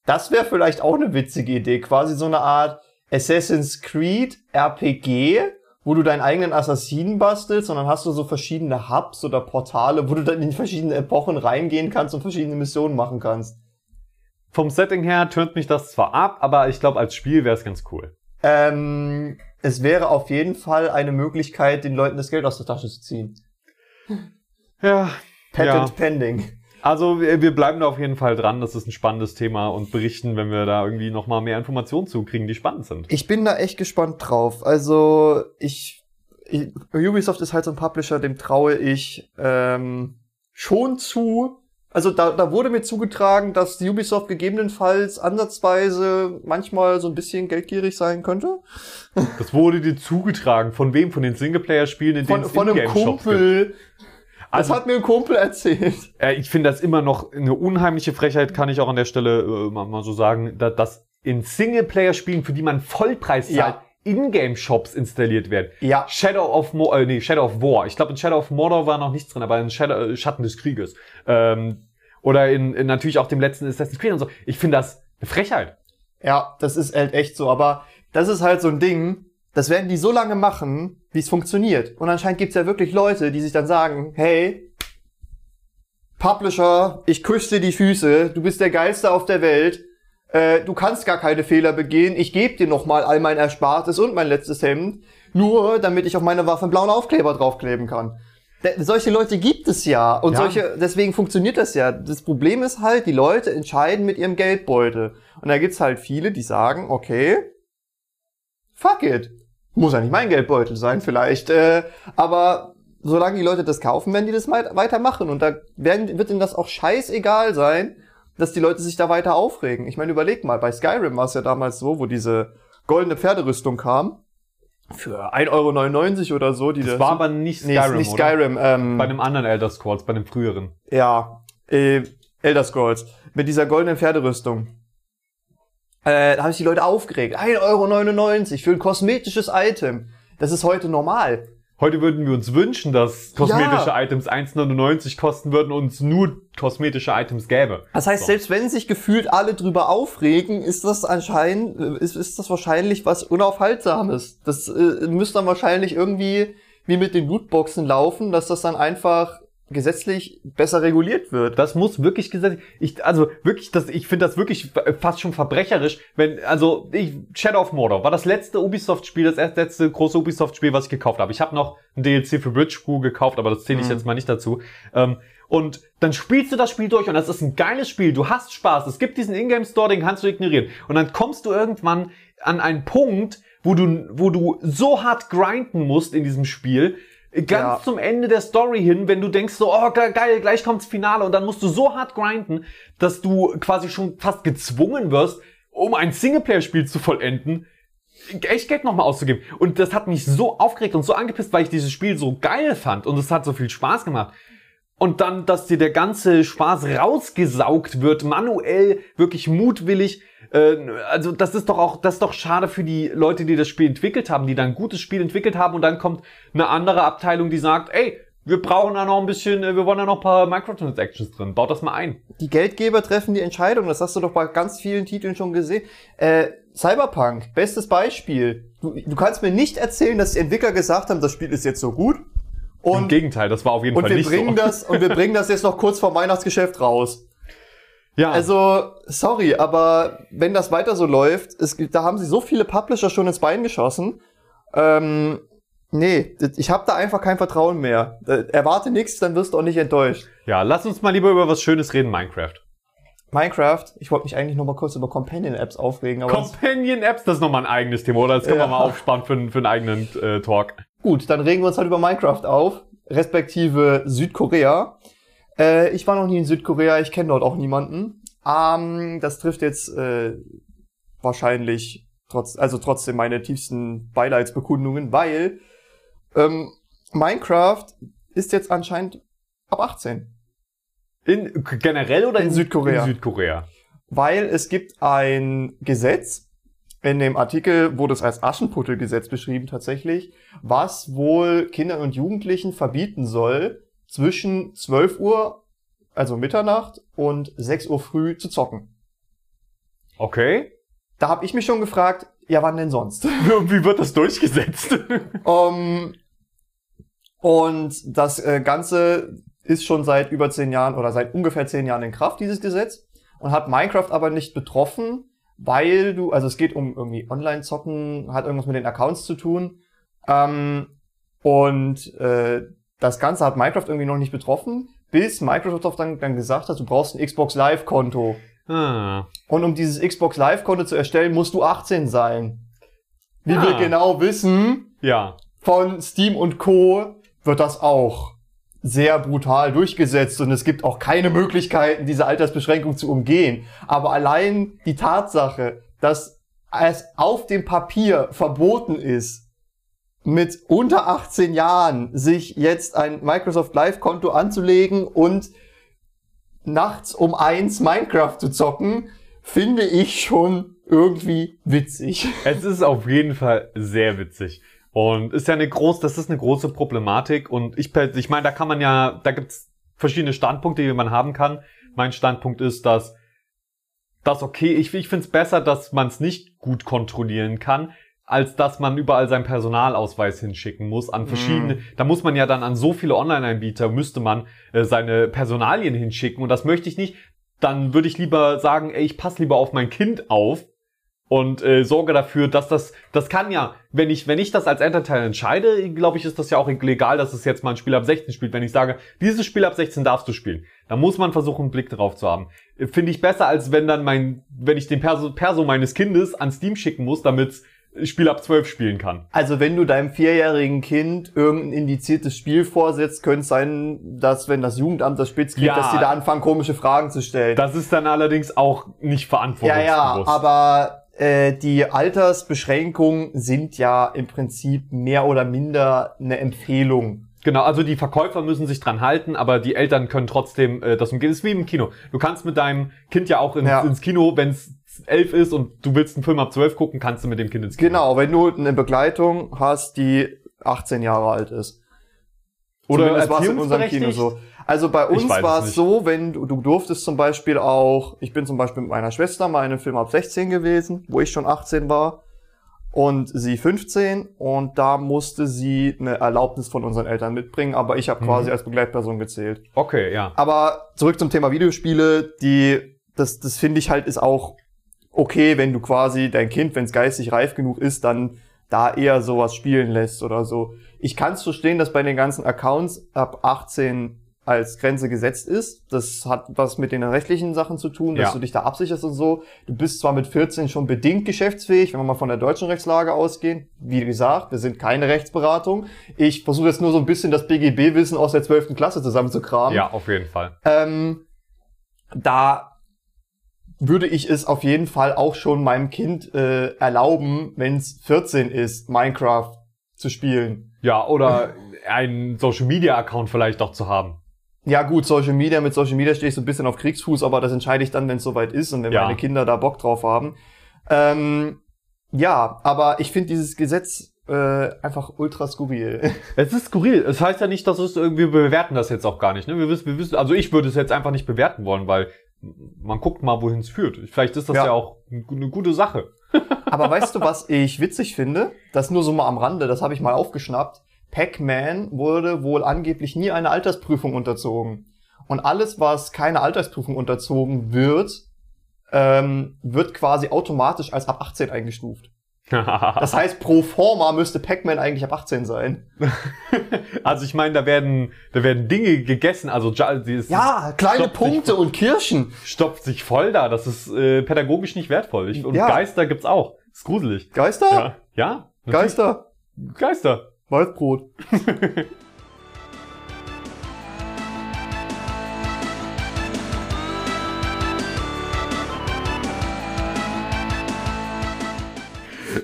Das wäre vielleicht auch eine witzige Idee, quasi so eine Art Assassin's Creed RPG, wo du deinen eigenen Assassinen bastelst und dann hast du so verschiedene Hubs oder Portale, wo du dann in verschiedene Epochen reingehen kannst und verschiedene Missionen machen kannst. Vom Setting her tönt mich das zwar ab, aber ich glaube, als Spiel wäre es ganz cool. Ähm, es wäre auf jeden Fall eine Möglichkeit, den Leuten das Geld aus der Tasche zu ziehen. Ja. Patent Ja. pending. Also wir wir bleiben da auf jeden Fall dran. Das ist ein spannendes Thema und berichten, wenn wir da irgendwie nochmal mehr Informationen zu kriegen, die spannend sind. Ich bin da echt gespannt drauf. Also ich, ich Ubisoft ist halt so ein Publisher, dem traue ich ähm, schon zu. Also da, da wurde mir zugetragen, dass Ubisoft gegebenenfalls ansatzweise manchmal so ein bisschen geldgierig sein könnte. Das wurde dir zugetragen. Von wem? Von den Singleplayer-Spielen, in denen Von, es von einem Ingame-Shops gibt? Kumpel. Das Also- hat mir ein Kumpel erzählt. Äh, ich finde das immer noch eine unheimliche Frechheit, kann ich auch an der Stelle äh, mal, mal so sagen, da, dass in Singleplayer-Spielen, für die man Vollpreis zahlt, Ja. Ingame-Shops installiert werden. Ja. Shadow of Mordor, äh, nee, Shadow of War. Ich glaube, in Shadow of Mordor war noch nichts drin, aber in Shadow, äh, Schatten des Krieges. Ähm, oder in, in natürlich auch dem letzten Assassin's Creed und so. Ich finde das eine Frechheit. Ja, das ist halt echt so. Aber das ist halt so ein Ding, das werden die so lange machen, wie es funktioniert. Und anscheinend gibt's ja wirklich Leute, die sich dann sagen, hey, Publisher, ich küsse dir die Füße, du bist der Geilste auf der Welt, äh, du kannst gar keine Fehler begehen, ich gebe dir nochmal all mein Erspartes und mein letztes Hemd, nur damit ich auf meine Waffe einen blauen Aufkleber draufkleben kann. D solche Leute gibt es ja und Ja. solche deswegen funktioniert das ja. Das Problem ist halt, die Leute entscheiden mit ihrem Geldbeutel und da gibt's halt viele, die sagen, okay, fuck it, muss ja nicht mein Geldbeutel sein vielleicht, äh, aber solange die Leute das kaufen, werden die das weit- weitermachen und da werden, wird ihnen das auch scheißegal sein, dass die Leute sich da weiter aufregen. Ich meine, überleg mal, bei Skyrim war es ja damals so, wo diese goldene Pferderüstung kam für 1,99 Euro oder so, die Das war aber nicht nee, Skyrim, ist nicht? Skyrim, ähm, Bei einem anderen Elder Scrolls, bei einem früheren. ja, äh, Elder Scrolls, mit dieser goldenen Pferderüstung. Äh, da habe ich die Leute aufgeregt. 1,99 Euro für ein kosmetisches Item. Das ist heute normal. Heute würden wir uns wünschen, dass kosmetische Ja. Items 1,99 kosten würden und es nur kosmetische Items gäbe. Das heißt, So. selbst wenn sich gefühlt alle drüber aufregen, ist das anscheinend, ist, ist das wahrscheinlich was Unaufhaltsames. Das äh, müsste dann wahrscheinlich irgendwie wie mit den Lootboxen laufen, dass das dann einfach gesetzlich besser reguliert wird. Das muss wirklich gesetzt. Ich, also wirklich, das, ich finde das wirklich fast schon verbrecherisch, wenn, also ich, Shadow of Mordor war das letzte Ubisoft-Spiel, das erst letzte große Ubisoft-Spiel, was ich gekauft habe. Ich habe noch ein DLC für Bridge Crew gekauft, aber das zähle ich Mhm. jetzt mal nicht dazu. Ähm, und dann spielst du das Spiel durch und das ist ein geiles Spiel. Du hast Spaß. Es gibt diesen Ingame Store, den kannst du ignorieren. Und dann kommst du irgendwann an einen Punkt, wo du, wo du so hart grinden musst in diesem Spiel, Ganz Ja. zum Ende der Story hin, wenn du denkst so, oh ge- geil, gleich kommt's Finale und dann musst du so hart grinden, dass du quasi schon fast gezwungen wirst, um ein Singleplayer-Spiel zu vollenden, echt Geld nochmal auszugeben. Und das hat mich so aufgeregt und so angepisst, weil ich dieses Spiel so geil fand und es hat so viel Spaß gemacht. Und dann, dass dir der ganze Spaß rausgesaugt wird, manuell, wirklich mutwillig. Äh, also das ist doch auch, das ist doch schade für die Leute, die das Spiel entwickelt haben, die dann ein gutes Spiel entwickelt haben und dann kommt eine andere Abteilung, die sagt, ey, wir brauchen da noch ein bisschen, äh, wir wollen da noch ein paar Microtransactions drin, baut das mal ein. Die Geldgeber treffen die Entscheidung, das hast du doch bei ganz vielen Titeln schon gesehen. Äh, Cyberpunk, bestes Beispiel. Du, du kannst mir nicht erzählen, dass die Entwickler gesagt haben, das Spiel ist jetzt so gut. Im Und, Gegenteil, das war auf jeden und Fall wir nicht bringen so. das, und wir bringen das jetzt noch kurz vor Weihnachtsgeschäft raus. ja, Also, sorry, aber wenn das weiter so läuft, es, da haben sie so viele Publisher schon ins Bein geschossen. Ähm, nee, ich habe da einfach kein Vertrauen mehr. Äh, Erwarte nichts, dann wirst du auch nicht enttäuscht. ja, lass uns mal lieber über was Schönes reden, Minecraft. Minecraft, ich wollte mich eigentlich noch mal kurz über Companion-Apps aufregen, aber das, Companion Apps, das ist nochmal ein eigenes Thema, oder? Das können Ja. wir mal aufsparen für, einen- für einen eigenen äh, Talk. Gut, dann regen wir uns halt über Minecraft auf, respektive Südkorea. Äh, ich war noch nie in Südkorea, ich kenne dort auch niemanden. Ähm, das trifft jetzt äh, wahrscheinlich trotz, also trotzdem meine tiefsten Beileidsbekundungen, weil ähm, Minecraft ist jetzt anscheinend ab 18. In, generell oder In Südkorea. In Südkorea. Weil es gibt ein Gesetz, in dem Artikel wurde es als Aschenputtelgesetz beschrieben tatsächlich, was wohl Kindern und Jugendlichen verbieten soll, zwischen 12 Uhr, also Mitternacht, und 6 Uhr früh zu zocken. Okay. Da habe ich mich schon gefragt, ja wann denn sonst? Wie wird das durchgesetzt? Ähm, und das äh, Ganze ist schon seit über zehn Jahren oder seit ungefähr zehn Jahren in Kraft, dieses Gesetz. Und hat Minecraft aber nicht betroffen, weil du, also es geht um irgendwie Online-Zocken, hat irgendwas mit den Accounts zu tun. Ähm, und äh, das Ganze hat Minecraft irgendwie noch nicht betroffen, bis Microsoft dann, dann gesagt hat, du brauchst ein Xbox Live-Konto. ah. Und um dieses Xbox Live-Konto zu erstellen, musst du 18 sein. Wie Ah. wir genau wissen, Ja. von Steam und Co. wird das auch sehr brutal durchgesetzt und es gibt auch keine Möglichkeiten, diese Altersbeschränkung zu umgehen. Aber allein die Tatsache, dass es auf dem Papier verboten ist, mit unter 18 Jahren sich jetzt ein Microsoft Live-Konto anzulegen und nachts um eins Minecraft zu zocken, finde ich schon irgendwie witzig. Es ist auf jeden Fall sehr witzig. Und ist ja eine groß, das ist eine große Problematik. Und ich, ich meine, da kann man ja, da gibt's verschiedene Standpunkte, die man haben kann. Mein Standpunkt ist, dass das okay, ich, ich finde es besser, dass man es nicht gut kontrollieren kann, als dass man überall seinen Personalausweis hinschicken muss an verschiedene. Da muss man ja dann an so viele Online-Anbieter müsste man äh, seine Personalien hinschicken und das möchte ich nicht. Dann würde ich lieber sagen, ey, ich passe lieber auf mein Kind auf und äh, sorge dafür, dass das, das kann ja, wenn ich, wenn ich das als Entertainer entscheide, glaube ich, ist das ja auch legal, dass es jetzt mal ein Spiel ab 16 spielt. Wenn ich sage, dieses Spiel ab 16 darfst du spielen, dann muss man versuchen, einen Blick drauf zu haben. Äh, Finde ich besser, als wenn dann mein, wenn ich den Perso, Perso meines Kindes an Steam schicken muss, damit Spiel ab 12 spielen kann. Also wenn du deinem vierjährigen Kind irgendein indiziertes Spiel vorsetzt, könnte es sein, dass wenn das Jugendamt das spitz kriegt, Ja. dass die da anfangen, komische Fragen zu stellen. Das ist dann allerdings auch nicht ja, verantwortungsbewusst. ja, aber äh, die Altersbeschränkungen sind ja im Prinzip mehr oder minder eine Empfehlung. Genau, also die Verkäufer müssen sich dran halten, aber die Eltern können trotzdem äh, das umgehen. Das ist wie im Kino. Du kannst mit deinem Kind ja auch ins, Ja. ins Kino, wenn es elf ist und du willst einen Film ab zwölf gucken, kannst du mit dem Kind ins Kino. Genau, wenn du eine Begleitung hast, die 18 Jahre alt ist. Oder Zumindest war's in unserem? Kino so. Also bei uns war es so, wenn du, du durftest zum Beispiel auch, ich bin zum Beispiel mit meiner Schwester mal in einem Film ab 16 gewesen, wo ich schon 18 war und sie 15 und da musste sie eine Erlaubnis von unseren Eltern mitbringen, aber ich habe Mhm. quasi als Begleitperson gezählt. Okay, ja. Aber zurück zum Thema Videospiele, die, das, das finde ich halt ist auch okay, wenn du quasi dein Kind, wenn es geistig reif genug ist, dann da eher sowas spielen lässt oder so. Ich kann es verstehen, dass bei den ganzen Accounts ab 18 als Grenze gesetzt ist. Das hat was mit den rechtlichen Sachen zu tun, dass Ja. du dich da absicherst und so. Du bist zwar mit 14 schon bedingt geschäftsfähig, wenn wir mal von der deutschen Rechtslage ausgehen. Wie gesagt, wir sind keine Rechtsberatung. Ich versuche jetzt nur so ein bisschen das BGB-Wissen aus der 12. Klasse zusammenzukramen. Ja, auf jeden Fall. Ähm, da würde ich es auf jeden Fall auch schon meinem Kind äh, erlauben, wenn es 14 ist, Minecraft zu spielen. Ja, oder einen Social Media Account vielleicht auch zu haben. Ja gut, Social Media, mit Social Media stehe ich so ein bisschen auf Kriegsfuß, aber das entscheide ich dann, wenn es soweit ist und wenn Ja. meine Kinder da Bock drauf haben. Ähm, ja, aber ich finde dieses Gesetz äh, einfach ultra skurril. Es ist skurril. Es heißt ja nicht, dass es irgendwie wir bewerten das jetzt auch gar nicht. Ne? Wir wissen, wir wissen, also ich würde es jetzt einfach nicht bewerten wollen, weil man guckt mal, wohin es führt. Vielleicht ist das ja, Ja. auch eine gute Sache. Aber weißt du, was ich witzig finde? Das nur so mal am Rande, das habe ich mal aufgeschnappt. Pac-Man wurde wohl angeblich nie einer Altersprüfung unterzogen. Und alles, was keine Altersprüfung unterzogen wird, ähm, wird quasi automatisch als ab 18 eingestuft. Das heißt, pro forma müsste Pac-Man eigentlich ab 18 sein. also ich meine, da werden, da werden Dinge gegessen. Also Ja- sie ist- Ja, kleine stopft sich- Punkte und Kirschen. stopft sich voll da. Das ist äh, pädagogisch nicht wertvoll. Ich, und Ja. Geister gibt's auch. Ist gruselig. Geister? Ja, ja. Geister. Geister. Weißbrot.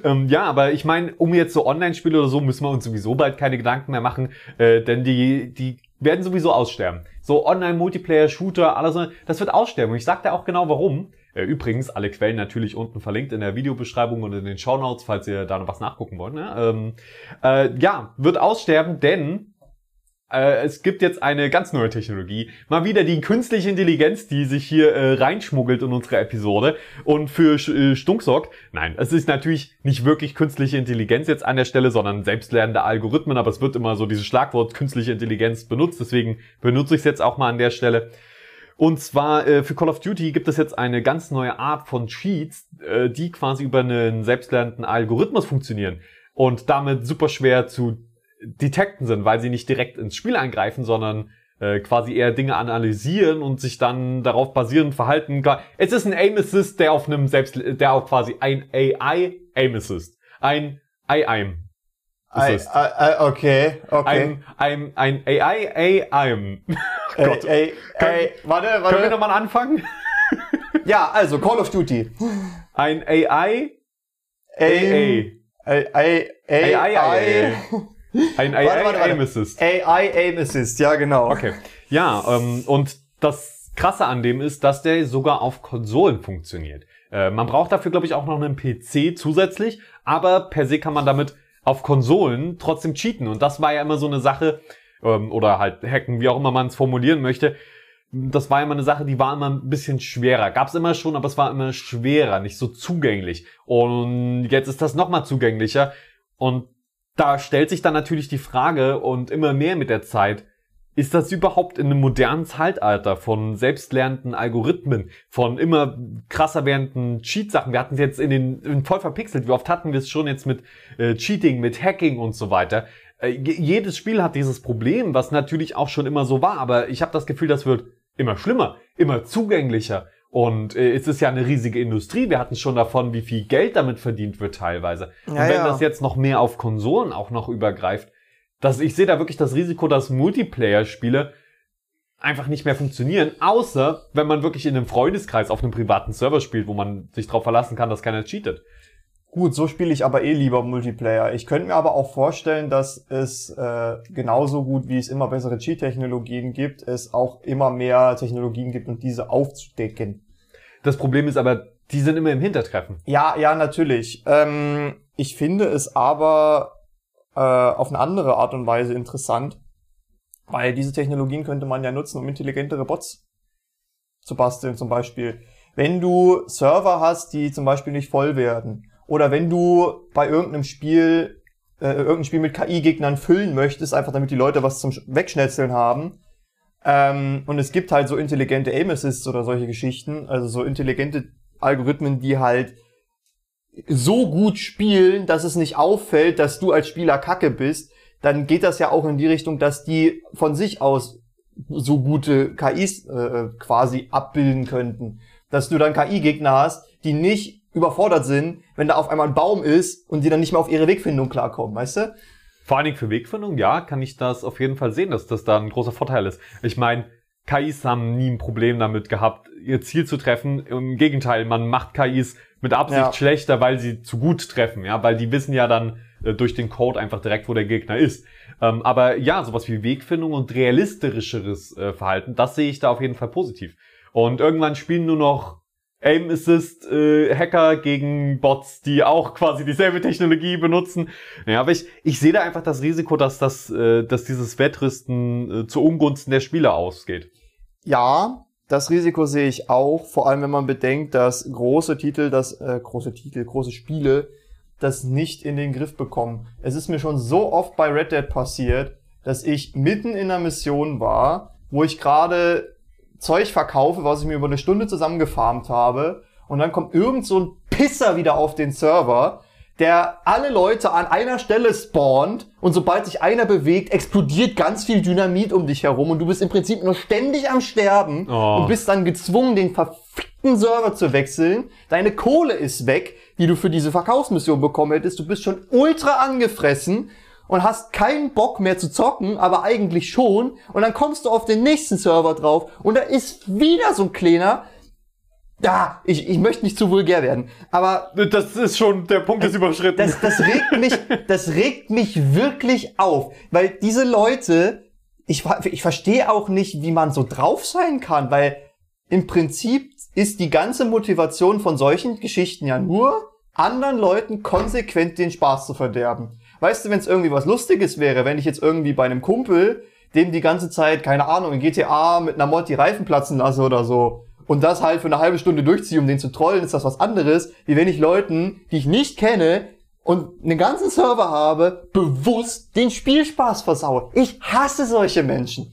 Ähm, ja, aber ich meine, um jetzt so Online-Spiele oder so, müssen wir uns sowieso bald keine Gedanken mehr machen, äh, denn die, die werden sowieso aussterben. So Online-Multiplayer, Shooter, alles, das wird aussterben. Und ich sag dir auch genau warum. Äh, übrigens, alle Quellen natürlich unten verlinkt in der Videobeschreibung und in den Shownotes, falls ihr da noch was nachgucken wollt. Ne? Ähm, äh, ja, wird aussterben, denn äh, es gibt jetzt eine ganz neue Technologie. Mal wieder die künstliche Intelligenz, die sich hier äh, reinschmuggelt in unsere Episode und für äh, Stunk sorgt. Nein, es ist natürlich nicht wirklich künstliche Intelligenz jetzt an der Stelle, sondern selbstlernende Algorithmen, aber es wird immer so dieses Schlagwort künstliche Intelligenz benutzt, deswegen benutze ich es jetzt auch mal an der Stelle. Und zwar äh, für Call of Duty gibt es jetzt eine ganz neue Art von Cheats, äh, die quasi über einen selbstlernenden Algorithmus funktionieren und damit super schwer zu detekten sind, weil sie nicht direkt ins Spiel eingreifen, sondern äh, quasi eher Dinge analysieren und sich dann darauf basierend verhalten. Es ist ein Aim Assist, der auf einem selbst, der auch quasi ein AI Aim Assist, ein AI-Aim Ei, Assist, ei, ei, okay, okay. ein, ein, ein AI. Ey, Gott. ey, ey, warte, Können wir warte. nochmal anfangen? Ja, also Call of Duty. Ein AI Aim, ey, ey, AI, ey. Ein Warte, AI warte, warte. Aim Assist. AI Aim Assist, ja genau. Okay. Ja, ähm, und das Krasse an dem ist, dass der sogar auf Konsolen funktioniert. Äh, man braucht dafür, glaube ich, auch noch einen PC zusätzlich, aber per se kann man damit auf Konsolen trotzdem cheaten. Und das war ja immer so eine Sache, ähm, oder halt hacken, wie auch immer man es formulieren möchte. Das war immer eine Sache, die war immer ein bisschen schwerer. Gab's immer schon, aber es war immer schwerer, nicht so zugänglich. Und jetzt ist das nochmal zugänglicher. Und da stellt sich dann natürlich die Frage und immer mehr mit der Zeit, ist das überhaupt in einem modernen Zeitalter von selbstlernenden Algorithmen, von immer krasser werdenden Cheat-Sachen? Wir hatten es jetzt in den in voll verpixelt. Wie oft hatten wir es schon jetzt mit äh, Cheating, mit Hacking und so weiter? Äh, je- jedes Spiel hat dieses Problem, was natürlich auch schon immer so war, aber ich habe das Gefühl, das wird immer schlimmer, immer zugänglicher. Und äh, es ist ja eine riesige Industrie. Wir hatten schon davon, wie viel Geld damit verdient wird teilweise. Und Ja, wenn ja. das jetzt noch mehr auf Konsolen auch noch übergreift, dass ich sehe da wirklich das Risiko, dass Multiplayer-Spiele einfach nicht mehr funktionieren, außer wenn man wirklich in einem Freundeskreis auf einem privaten Server spielt, wo man sich darauf verlassen kann, dass keiner cheatet. Gut, so spiele ich aber eh lieber Multiplayer. Ich könnte mir aber auch vorstellen, dass es äh, genauso gut wie es immer bessere Cheat-Technologien gibt, es auch immer mehr Technologien gibt, um diese aufzudecken. Das Problem ist aber, die sind immer im Hintertreffen. Ja, ja, natürlich. Ähm, ich finde es aber äh, auf eine andere Art und Weise interessant, weil diese Technologien könnte man ja nutzen, um intelligentere Bots zu basteln zum Beispiel. Wenn du Server hast, die zum Beispiel nicht voll werden, oder wenn du bei irgendeinem Spiel äh, irgendein Spiel mit KI-Gegnern füllen möchtest, einfach damit die Leute was zum Sch- Wegschnetzeln haben, ähm, und es gibt halt so intelligente Aim Assists oder solche Geschichten, also so intelligente Algorithmen, die halt so gut spielen, dass es nicht auffällt, dass du als Spieler kacke bist, dann geht das ja auch in die Richtung, dass die von sich aus so gute KIs äh, quasi abbilden könnten. Dass du dann KI-Gegner hast, die nicht überfordert sind, wenn da auf einmal ein Baum ist und die dann nicht mehr auf ihre Wegfindung klarkommen, weißt du? Vor allen Dingen für Wegfindung, ja, kann ich das auf jeden Fall sehen, dass das da ein großer Vorteil ist. Ich meine, KIs haben nie ein Problem damit gehabt, ihr Ziel zu treffen. Im Gegenteil, man macht KIs mit Absicht Ja. schlechter, weil sie zu gut treffen, ja, weil die wissen ja dann äh, durch den Code einfach direkt, wo der Gegner ist. Ähm, aber ja, sowas wie Wegfindung und realistischeres äh, Verhalten, das sehe ich da auf jeden Fall positiv. Und irgendwann spielen nur noch Aim Assist äh, Hacker gegen Bots, die auch quasi dieselbe Technologie benutzen. Ja, aber ich, ich sehe da einfach das Risiko, dass das, äh, dass dieses Wettrüsten äh, zu Ungunsten der Spieler ausgeht. Ja, das Risiko sehe ich auch, vor allem wenn man bedenkt, dass große Titel, das äh, große Titel, große Spiele das nicht in den Griff bekommen. Es ist mir schon so oft bei Red Dead passiert, dass ich mitten in einer Mission war, wo ich gerade Zeug verkaufe, was ich mir über eine Stunde zusammengefarmt habe, und dann kommt irgend so ein Pisser wieder auf den Server, der alle Leute an einer Stelle spawnt und sobald sich einer bewegt, explodiert ganz viel Dynamit um dich herum und du bist im Prinzip nur ständig am Sterben Oh. und bist dann gezwungen, den verfickten Server zu wechseln. Deine Kohle ist weg, die du für diese Verkaufsmission bekommen hättest. Du bist schon ultra angefressen und hast keinen Bock mehr zu zocken, aber eigentlich schon. Und dann kommst du auf den nächsten Server drauf und da ist wieder so ein kleiner. Da, ich, ich möchte nicht zu vulgär werden, aber Das ist schon, der Punkt ist überschritten. das, das regt mich, das regt mich wirklich auf, weil diese Leute, ich, ich verstehe auch nicht, wie man so drauf sein kann, weil im Prinzip ist die ganze Motivation von solchen Geschichten ja nur, anderen Leuten konsequent den Spaß zu verderben. Weißt du, wenn es irgendwie was Lustiges wäre, wenn ich jetzt irgendwie bei einem Kumpel, dem die ganze Zeit, keine Ahnung, in GTA mit einer Mod die Reifen platzen lasse oder so, und das halt für eine halbe Stunde durchziehe, um den zu trollen, ist das was anderes, wie wenn ich Leuten, die ich nicht kenne, und einen ganzen Server habe, bewusst den Spielspaß versaue. Ich hasse solche Menschen.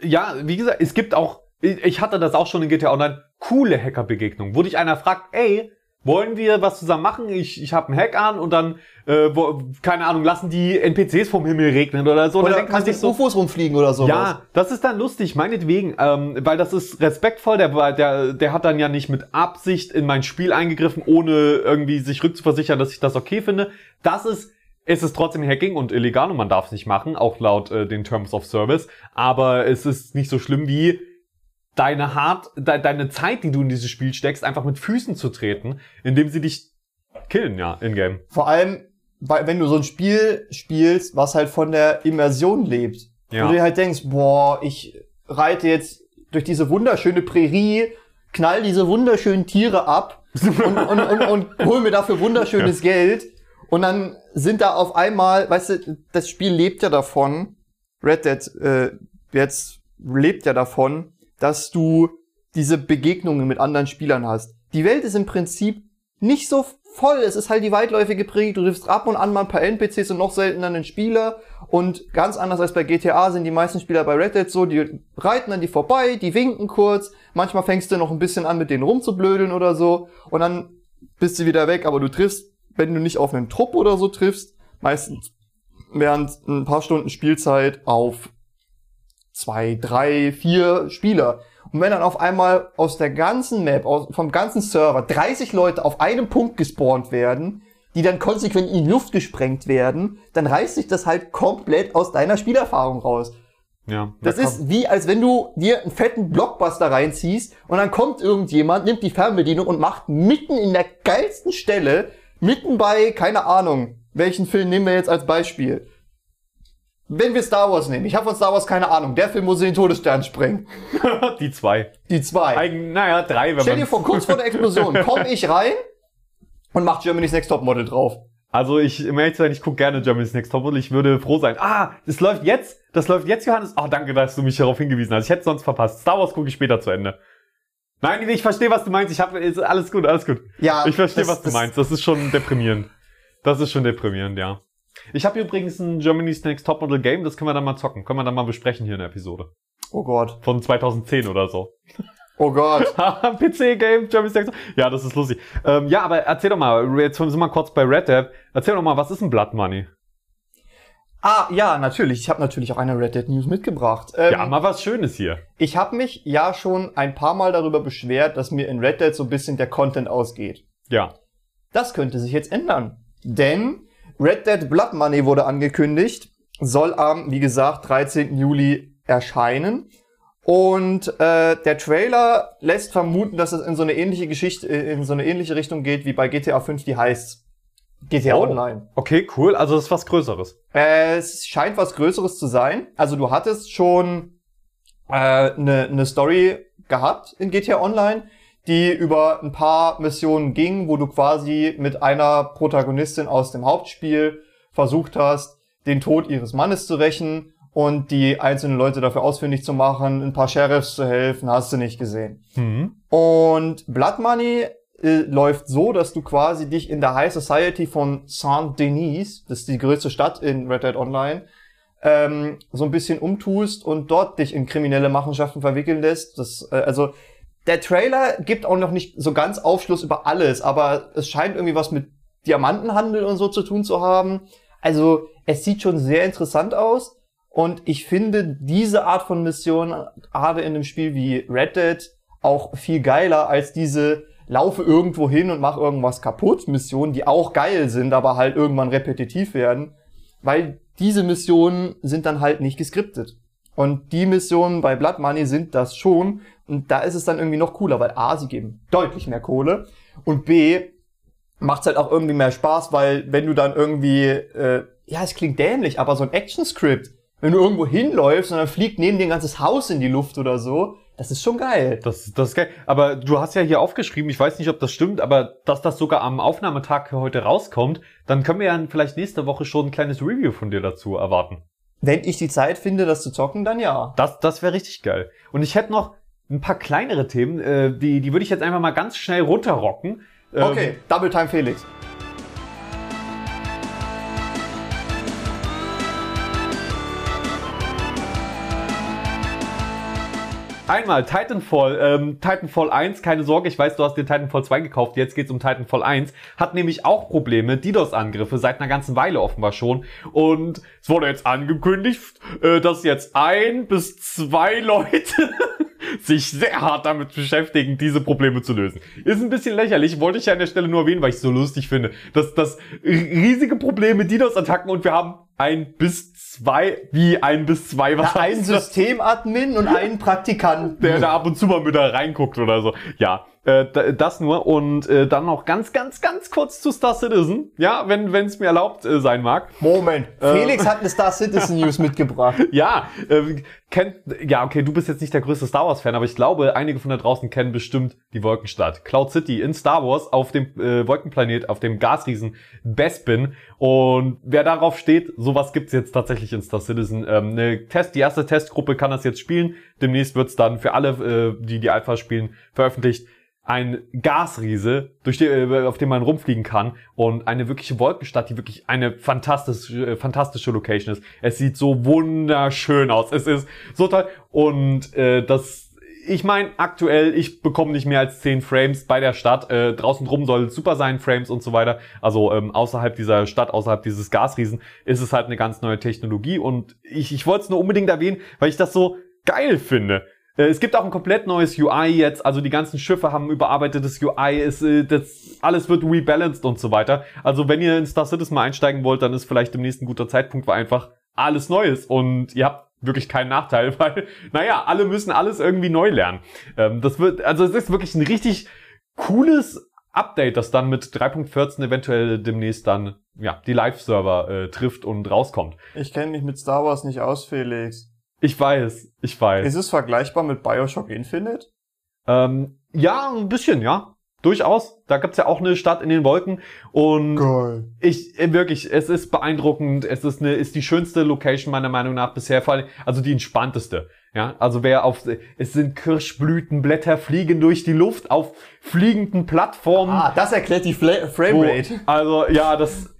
ja, wie gesagt, es gibt auch, ich hatte das auch schon in GTA Online, coole Hackerbegegnungen, wo dich einer fragt, ey, wollen wir was zusammen machen? Ich, ich habe einen Hack an und dann, äh, wo, keine Ahnung, lassen die NPCs vom Himmel regnen oder so. Und Oder dann kannst sich du so, UFOs rumfliegen oder sowas. Ja, das ist dann lustig, meinetwegen, ähm, weil das ist respektvoll, der, der, der hat dann ja nicht mit Absicht in mein Spiel eingegriffen, ohne irgendwie sich rückzuversichern, dass ich das okay finde. Das ist, es ist trotzdem Hacking und illegal und man darf es nicht machen, auch laut äh, den Terms of Service, aber es ist nicht so schlimm wie deine hart, de, deine Zeit, die du in dieses Spiel steckst, einfach mit Füßen zu treten, indem sie dich killen, ja, in-game. Vor allem, weil, wenn du so ein Spiel spielst, was halt von der Immersion lebt. Ja. Wo du dir halt denkst, boah, ich reite jetzt durch diese wunderschöne Prärie, knall diese wunderschönen Tiere ab und, und, und, und hol mir dafür wunderschönes Geld. Und dann sind da auf einmal, weißt du, das Spiel lebt ja davon, Red Dead äh, jetzt lebt ja davon, dass du diese Begegnungen mit anderen Spielern hast. Die Welt ist im Prinzip nicht so voll. Es ist halt die weitläufige Prärie. Du triffst ab und an mal ein paar NPCs und noch seltener einen Spieler. Und ganz anders als bei GTA sind die meisten Spieler bei Red Dead so, die reiten an die vorbei, die winken kurz. Manchmal fängst du noch ein bisschen an, mit denen rumzublödeln oder so. Und dann bist du wieder weg. Aber du triffst, wenn du nicht auf einen Trupp oder so triffst, meistens während ein paar Stunden Spielzeit auf zwei, drei, vier Spieler. Und wenn dann auf einmal aus der ganzen Map, aus, vom ganzen Server 30 Leute auf einem Punkt gespawnt werden, die dann konsequent in die Luft gesprengt werden, dann reißt sich das halt komplett aus deiner Spielerfahrung raus. Ja, Das ist wie, als wenn du dir einen fetten Blockbuster reinziehst und dann kommt irgendjemand, nimmt die Fernbedienung und macht mitten in der geilsten Stelle, mitten bei, keine Ahnung, welchen Film nehmen wir jetzt als Beispiel? Wenn wir Star Wars nehmen, ich habe von Star Wars keine Ahnung, der Film muss in den Todesstern sprengen. die zwei. Die zwei. Eigen, naja, drei, wenn Stell man dir vor, kurz vor der Explosion komme ich rein und mach Germany's Next Topmodel drauf. Also ich, um ehrlich zu sein, ich gucke gerne Germany's Next Topmodel. Ich würde froh sein. Ah, das läuft jetzt. Das läuft jetzt, Johannes. Oh, danke, dass du mich darauf hingewiesen hast. Ich hätte sonst verpasst. Star Wars gucke ich später zu Ende. Nein, ich verstehe, was du meinst. Ich habe alles gut, alles gut. Ja, Ich verstehe, was du meinst. Das ist schon deprimierend. Das ist schon deprimierend, ja. Ich habe übrigens ein Germany's Next Topmodel Game. Das können wir dann mal zocken. Können wir dann mal besprechen hier in der Episode. Oh Gott. Von 2010 oder so. Oh Gott. PC-Game, Germany's Next Ja, das ist lustig. Ähm, ja, aber erzähl doch mal. Jetzt sind wir mal kurz bei Red Dead. Erzähl doch mal, was ist ein Blood Money? Ah, ja, natürlich. Ich habe natürlich auch eine Red Dead News mitgebracht. Ähm, ja, mal was Schönes hier. Ich habe mich ja schon ein paar Mal darüber beschwert, dass mir in Red Dead so ein bisschen der Content ausgeht. Ja. Das könnte sich jetzt ändern. Denn Red Dead Blood Money wurde angekündigt, soll am, wie gesagt, 13. Juli erscheinen. Und äh, der Trailer lässt vermuten, dass es in so eine ähnliche Geschichte, äh, in so eine ähnliche Richtung geht wie bei GTA 5 die Heists. GTA Oh. Online. Okay, cool. Also das ist was Größeres. Äh, es scheint was Größeres zu sein. Also du hattest schon eine äh, ne ne Story gehabt in GTA Online, die über ein paar Missionen ging, wo du quasi mit einer Protagonistin aus dem Hauptspiel versucht hast, den Tod ihres Mannes zu rächen und die einzelnen Leute dafür ausfindig zu machen, ein paar Sheriffs zu helfen, hast du nicht gesehen. Mhm. Und Blood Money äh, läuft so, dass du quasi dich in der High Society von Saint-Denis, das ist die größte Stadt in Red Dead Online, ähm, so ein bisschen umtust und dort dich in kriminelle Machenschaften verwickeln lässt. Das, äh, also der Trailer gibt auch noch nicht so ganz Aufschluss über alles, aber es scheint irgendwie was mit Diamantenhandel und so zu tun zu haben. Also es sieht schon sehr interessant aus und ich finde diese Art von Mission gerade in einem Spiel wie Red Dead auch viel geiler als diese laufe irgendwo hin und mach irgendwas kaputt Missionen, die auch geil sind, aber halt irgendwann repetitiv werden, weil diese Missionen sind dann halt nicht geskriptet. Und die Missionen bei Blood Money sind das schon. Und da ist es dann irgendwie noch cooler, weil A, sie geben deutlich mehr Kohle. Und B, macht's halt auch irgendwie mehr Spaß, weil wenn du dann irgendwie, äh, ja, es klingt dämlich, aber so ein Action-Script, wenn du irgendwo hinläufst und dann fliegt neben dir ein ganzes Haus in die Luft oder so, das ist schon geil. Das, das ist geil. Aber du hast ja hier aufgeschrieben, ich weiß nicht, ob das stimmt, aber dass das sogar am Aufnahmetag heute rauskommt, dann können wir ja vielleicht nächste Woche schon ein kleines Review von dir dazu erwarten. Wenn ich die Zeit finde, das zu zocken, dann ja. Das, das wäre richtig geil. Und ich hätte noch ein paar kleinere Themen, äh, die, die würde ich jetzt einfach mal ganz schnell runterrocken. Ähm, Okay, Double Time Felix. Einmal Titanfall, ähm, Titanfall 1, keine Sorge, ich weiß, du hast dir Titanfall 2 gekauft, jetzt geht's um Titanfall 1, hat nämlich auch Probleme, DDoS-Angriffe, seit einer ganzen Weile offenbar schon. Und es wurde jetzt angekündigt, äh, dass jetzt ein bis zwei Leute sich sehr hart damit beschäftigen, diese Probleme zu lösen. Ist ein bisschen lächerlich, wollte ich ja an der Stelle nur erwähnen, weil ich es so lustig finde. dass das riesige Probleme, DDoS-Attacken und wir haben ein bis zwei, wie ein bis zwei, was ein heißt das? Systemadmin und ein Praktikant. der da ab und zu mal mit da reinguckt oder so. Ja, äh, da- das nur. Und äh, dann noch ganz, ganz, ganz kurz zu Star Citizen. Ja, wenn es mir erlaubt äh, sein mag. Moment, Felix hat eine Star Citizen News mitgebracht. Ja, äh, kennt, ja, okay, du bist jetzt nicht der größte Star Wars Fan, aber ich glaube, einige von da draußen kennen bestimmt die Wolkenstadt. Cloud City in Star Wars auf dem äh, Wolkenplanet, auf dem Gasriesen Bespin. Und wer darauf steht, sowas gibt's jetzt tatsächlich in Star Citizen. Ähm, eine Test, die erste Testgruppe kann das jetzt spielen. Demnächst wird's dann für alle, äh, die die Alpha spielen, veröffentlicht. Ein Gasriese, durch die, äh, auf dem man rumfliegen kann und eine wirkliche Wolkenstadt, die wirklich eine fantastische, äh, fantastische Location ist. Es sieht so wunderschön aus. Es ist so toll und äh, das ich meine, aktuell, ich bekomme nicht mehr als 10 Frames bei der Stadt. Äh, draußen drum soll super sein, Frames und so weiter. Also ähm, außerhalb dieser Stadt, außerhalb dieses Gasriesen, ist es halt eine ganz neue Technologie. Und ich, ich wollte es nur unbedingt erwähnen, weil ich das so geil finde. Äh, Es gibt auch ein komplett neues UI jetzt, also die ganzen Schiffe haben überarbeitetes UI, es, äh, das, alles wird rebalanced und so weiter. Also wenn ihr in Star Citizen mal einsteigen wollt, dann ist vielleicht demnächst ein guter Zeitpunkt, weil einfach alles neu ist und ihr habt wirklich keinen Nachteil, weil, naja, alle müssen alles irgendwie neu lernen. Ähm, das wird, also es ist wirklich ein richtig cooles Update, das dann mit 3.14 eventuell demnächst dann, ja, die Live-Server äh, trifft und rauskommt. Ich kenne mich mit Star Wars nicht aus, Felix. Ich weiß, ich weiß. Ist es vergleichbar mit Bioshock Infinite? Ähm, ja, ein bisschen, ja. Durchaus. Da gibt's ja auch eine Stadt in den Wolken. Und Geil. ich, äh, wirklich, es ist beeindruckend. Es ist eine, ist die schönste Location meiner Meinung nach bisher. Vor allem, also die entspannteste. Ja, also wer auf, es sind Kirschblütenblätter fliegen durch die Luft auf fliegenden Plattformen. Ah, das erklärt die Fla wo, Framerate. also, ja, das,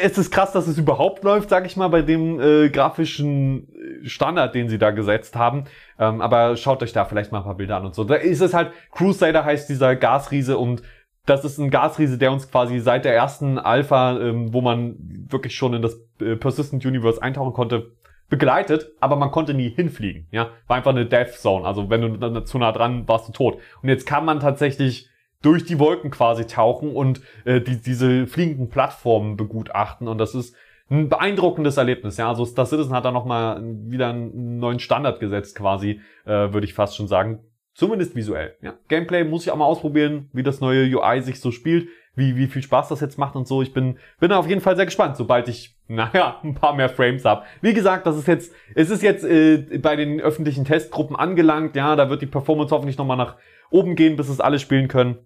es ist krass, dass es überhaupt läuft, sag ich mal, bei dem äh, grafischen Standard, den sie da gesetzt haben. Ähm, aber schaut euch da vielleicht mal ein paar Bilder an und so. Da ist es halt, Crusader heißt dieser Gasriese und das ist ein Gasriese, der uns quasi seit der ersten Alpha, ähm, wo man wirklich schon in das äh, Persistent Universe eintauchen konnte, begleitet, aber man konnte nie hinfliegen. Ja, war einfach eine Death Zone. Also wenn du zu nah dran warst, du tot. Und jetzt kann man tatsächlich durch die Wolken quasi tauchen und äh, die, diese fliegenden Plattformen begutachten. Und das ist ein beeindruckendes Erlebnis. Ja, also Star Citizen hat da noch mal wieder einen neuen Standard gesetzt, quasi, äh, würde ich fast schon sagen. Zumindest visuell. Ja. Gameplay muss ich auch mal ausprobieren, wie das neue UI sich so spielt, wie, wie viel Spaß das jetzt macht und so. Ich bin, bin auf jeden Fall sehr gespannt, sobald ich, naja, ein paar mehr Frames habe. Wie gesagt, das ist jetzt, es ist jetzt äh, bei den öffentlichen Testgruppen angelangt. Ja, da wird die Performance hoffentlich nochmal nach oben gehen, bis es alle spielen können.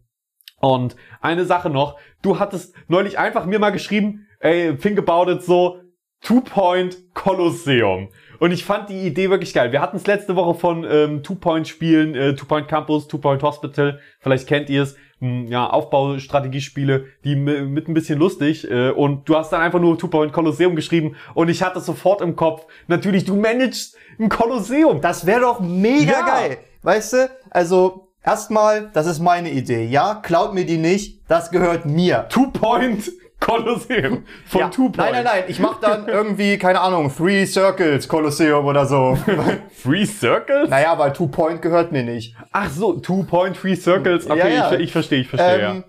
Und eine Sache noch, du hattest neulich einfach mir mal geschrieben, ey, think about it so, Two-Point Kolosseum. Und ich fand die Idee wirklich geil. Wir hatten es letzte Woche von ähm, Two-Point-Spielen, äh, Two-Point Campus, Two-Point Hospital, vielleicht kennt ihr es, hm, ja, Aufbaustrategiespiele, die mit ein bisschen lustig äh, und du hast dann einfach nur Two-Point Kolosseum geschrieben und ich hatte sofort im Kopf, natürlich, du managst ein Kolosseum. Das wäre doch mega ja. geil. Weißt du, also Erstmal, das ist meine Idee. Ja, klaut mir die nicht. Das gehört mir. Two Point Kolosseum von ja. Two Point. Nein, nein, nein. Ich mach dann irgendwie, keine Ahnung, Three Circles Kolosseum oder so. Three Circles? Naja, weil Two Point gehört mir nicht. Ach so, Two Point, Three Circles. Okay, ja, ja. Ich, ich verstehe, ich verstehe, ähm,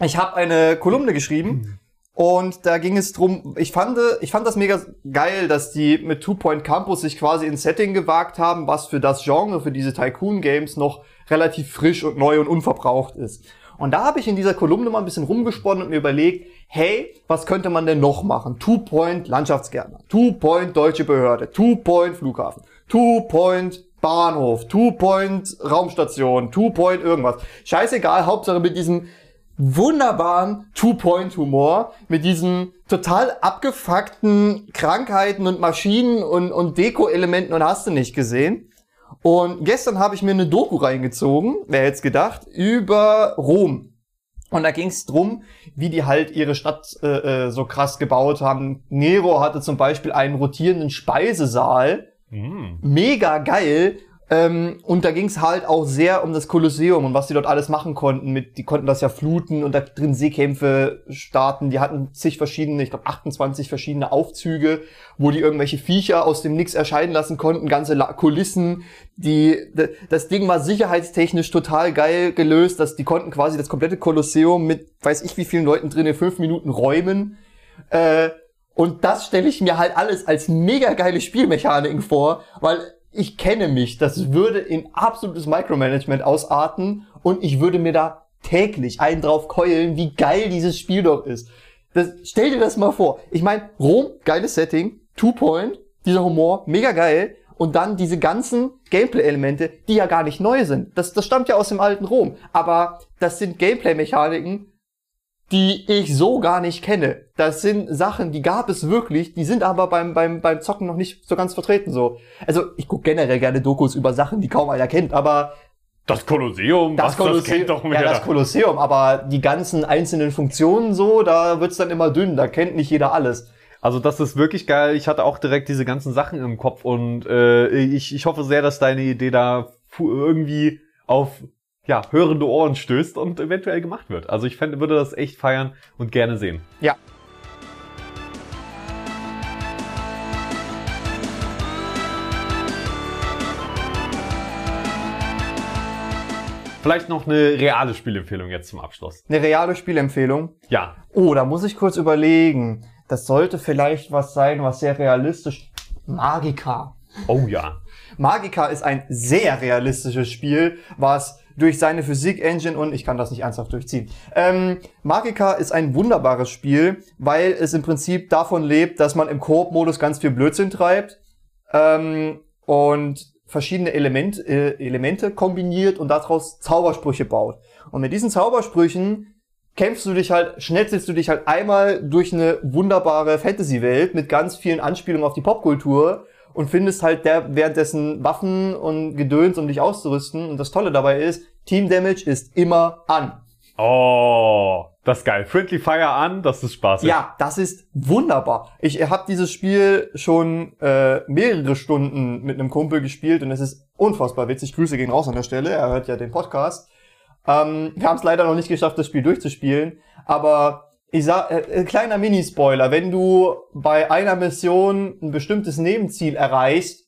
ja. Ich habe eine Kolumne geschrieben. Und da ging es drum, ich fand, ich fand das mega geil, dass die mit Two Point Campus sich quasi ins Setting gewagt haben, was für das Genre, für diese Tycoon Games noch relativ frisch und neu und unverbraucht ist. Und da habe ich in dieser Kolumne mal ein bisschen rumgesponnen und mir überlegt, hey, was könnte man denn noch machen? Two-Point Landschaftsgärtner, Two-Point Deutsche Behörde, Two-Point Flughafen, Two-Point Bahnhof, Two-Point Raumstation, Two-Point irgendwas. Scheißegal, Hauptsache mit diesem wunderbaren Two-Point-Humor, mit diesen total abgefuckten Krankheiten und Maschinen und, und Deko-Elementen und hast du nicht gesehen. Und gestern habe ich mir eine Doku reingezogen, wer jetzt gedacht, über Rom. Und da ging es drum, wie die halt ihre Stadt äh, äh, so krass gebaut haben. Nero hatte zum Beispiel einen rotierenden Speisesaal. Mm. Mega geil. Ähm, und da ging es halt auch sehr um das Kolosseum und was die dort alles machen konnten. Mit, die konnten das ja fluten und da drin Seekämpfe starten. Die hatten zig verschiedene, ich glaube 28 verschiedene Aufzüge, wo die irgendwelche Viecher aus dem Nix erscheinen lassen konnten, ganze La Kulissen. Die, das Ding war sicherheitstechnisch total geil gelöst, dass die konnten quasi das komplette Kolosseum mit weiß ich wie vielen Leuten drin in fünf Minuten räumen. Äh, und das stelle ich mir halt alles als mega geile Spielmechaniken vor, weil ich kenne mich, das würde in absolutes Micromanagement ausarten und ich würde mir da täglich einen drauf keulen, wie geil dieses Spiel doch ist. Das, stell dir das mal vor. Ich meine, Rom, geiles Setting, Two Point, dieser Humor, mega geil. Und dann diese ganzen Gameplay-Elemente, die ja gar nicht neu sind. Das, das stammt ja aus dem alten Rom. Aber das sind Gameplay-Mechaniken, die ich so gar nicht kenne. Das sind Sachen, die gab es wirklich, die sind aber beim, beim, beim Zocken noch nicht so ganz vertreten so. Also ich gucke generell gerne Dokus über Sachen, die kaum einer kennt, aber das Kolosseum, das, Kolosseum, das kennt doch mehr. Ja, das Kolosseum, aber die ganzen einzelnen Funktionen so, da wird's dann immer dünn, da kennt nicht jeder alles. Also das ist wirklich geil. Ich hatte auch direkt diese ganzen Sachen im Kopf und äh, ich, ich hoffe sehr, dass deine Idee da irgendwie auf ja, hörende Ohren stößt und eventuell gemacht wird. Also ich fände, würde das echt feiern und gerne sehen. Ja. Vielleicht noch eine reale Spielempfehlung jetzt zum Abschluss. Eine reale Spielempfehlung? Ja. Oh, da muss ich kurz überlegen. Das sollte vielleicht was sein, was sehr realistisch. Magica. Oh ja. Magica ist ein sehr realistisches Spiel, was durch seine Physik-Engine und ich kann das nicht ernsthaft durchziehen. Ähm, Magica ist ein wunderbares Spiel, weil es im Prinzip davon lebt, dass man im Koop-Modus ganz viel Blödsinn treibt ähm, und verschiedene Element, äh, Elemente kombiniert und daraus Zaubersprüche baut. Und mit diesen Zaubersprüchen kämpfst du dich halt, schnetzelst du dich halt einmal durch eine wunderbare Fantasy-Welt mit ganz vielen Anspielungen auf die Popkultur und findest halt der währenddessen Waffen und Gedöns, um dich auszurüsten. Und das Tolle dabei ist, Team Damage ist immer an. Oh, das ist geil. Friendly Fire an, das ist spaßig. Ja, das ist wunderbar. Ich habe dieses Spiel schon äh, mehrere Stunden mit einem Kumpel gespielt und es ist unfassbar witzig. Grüße gehen raus an der Stelle. Er hört ja den Podcast. Ähm, wir haben es leider noch nicht geschafft, das Spiel durchzuspielen, aber ich sag, äh, äh, kleiner Minispoiler, wenn du bei einer Mission ein bestimmtes Nebenziel erreichst,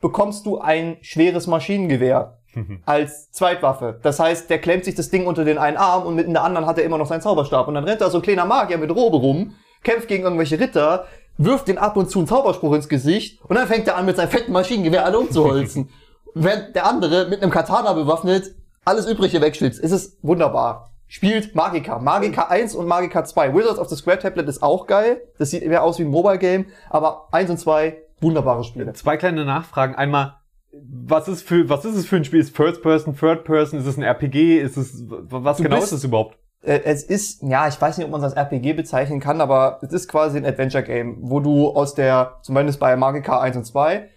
bekommst du ein schweres Maschinengewehr als Zweitwaffe. Das heißt, der klemmt sich das Ding unter den einen Arm und mit der anderen hat er immer noch seinen Zauberstab. Und dann rennt da so ein kleiner Magier mit Robe rum, kämpft gegen irgendwelche Ritter, wirft den ab und zu einen Zauberspruch ins Gesicht und dann fängt er an, mit seinem fetten Maschinengewehr alle umzuholzen. Während der andere mit einem Katana bewaffnet alles Übrige wegschlitzt. Es ist wunderbar. Spielt Magica. Magica 1 und Magica 2. Wizards of the Square Tablet ist auch geil. Das sieht mehr aus wie ein Mobile Game. Aber 1 und 2, wunderbare Spiele. Zwei kleine Nachfragen. Einmal, was ist für, was ist es für ein Spiel? Ist First Person, Third Person? Ist es ein RPG? Ist es, was Du genau bist- ist es überhaupt? Äh, es ist, ja, ich weiß nicht, ob man es als RPG bezeichnen kann, aber es ist quasi ein Adventure-Game, wo du aus der, zumindest bei Magica 1 und 2,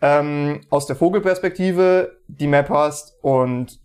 ähm, aus der Vogelperspektive die Map hast und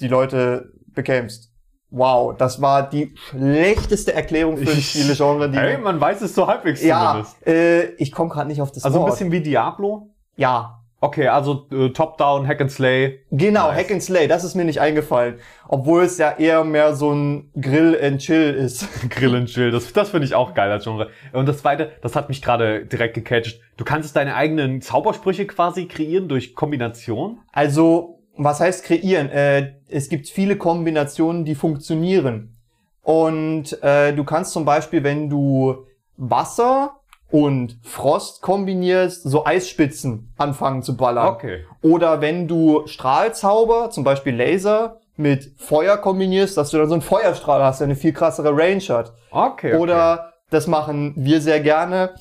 die Leute bekämpfst. Wow, das war die schlechteste Erklärung für ein Spielegenre, die Hey, man weiß es so halbwegs Ja, zumindest. äh, ich komme gerade nicht auf das Also ein Wort. bisschen wie Diablo? ja, Okay, also äh, Top-Down, Hack and Slay. genau, Nice. Hack and Slay, das ist mir nicht eingefallen. Obwohl es ja eher mehr so ein Grill and Chill ist. Grill and Chill, das, das finde ich auch geil als Genre. Und das zweite, das hat mich gerade direkt gecatcht. Du kannst deine eigenen Zaubersprüche quasi kreieren durch Kombination. Also, was heißt kreieren? Äh, es gibt viele Kombinationen, die funktionieren. Und äh, du kannst zum Beispiel, wenn du Wasser und Frost kombinierst, so Eisspitzen anfangen zu ballern. Okay. Oder wenn du Strahlzauber, zum Beispiel Laser, mit Feuer kombinierst, dass du dann so einen Feuerstrahl hast, der eine viel krassere Range hat. Okay. okay. Oder das machen wir sehr gerne,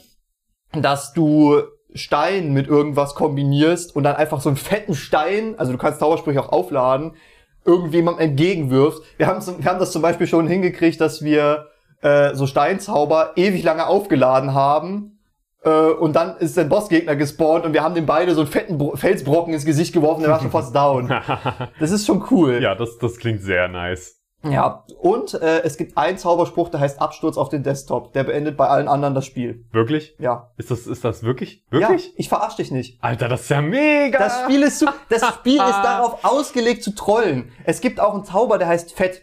dass du Stein mit irgendwas kombinierst und dann einfach so einen fetten Stein, also du kannst Zaubersprüche auch aufladen, irgendjemandem entgegenwirfst. Wir haben, wir haben das zum Beispiel schon hingekriegt, dass wir äh, so Steinzauber ewig lange aufgeladen haben. Äh, und dann ist der Bossgegner gespawnt und wir haben dem beide so einen fetten Bro Felsbrocken ins Gesicht geworfen, der war schon fast down. Das ist schon cool. ja, das, das klingt sehr nice. Ja, und äh, es gibt einen Zauberspruch, der heißt Absturz auf den Desktop. Der beendet bei allen anderen das Spiel. Wirklich? Ja. Ist das, ist das wirklich? Wirklich? Ja, ich verarsch dich nicht. Alter, das ist ja mega! Das Spiel ist, zu, das Spiel ist darauf ausgelegt zu trollen. Es gibt auch einen Zauber, der heißt Fett.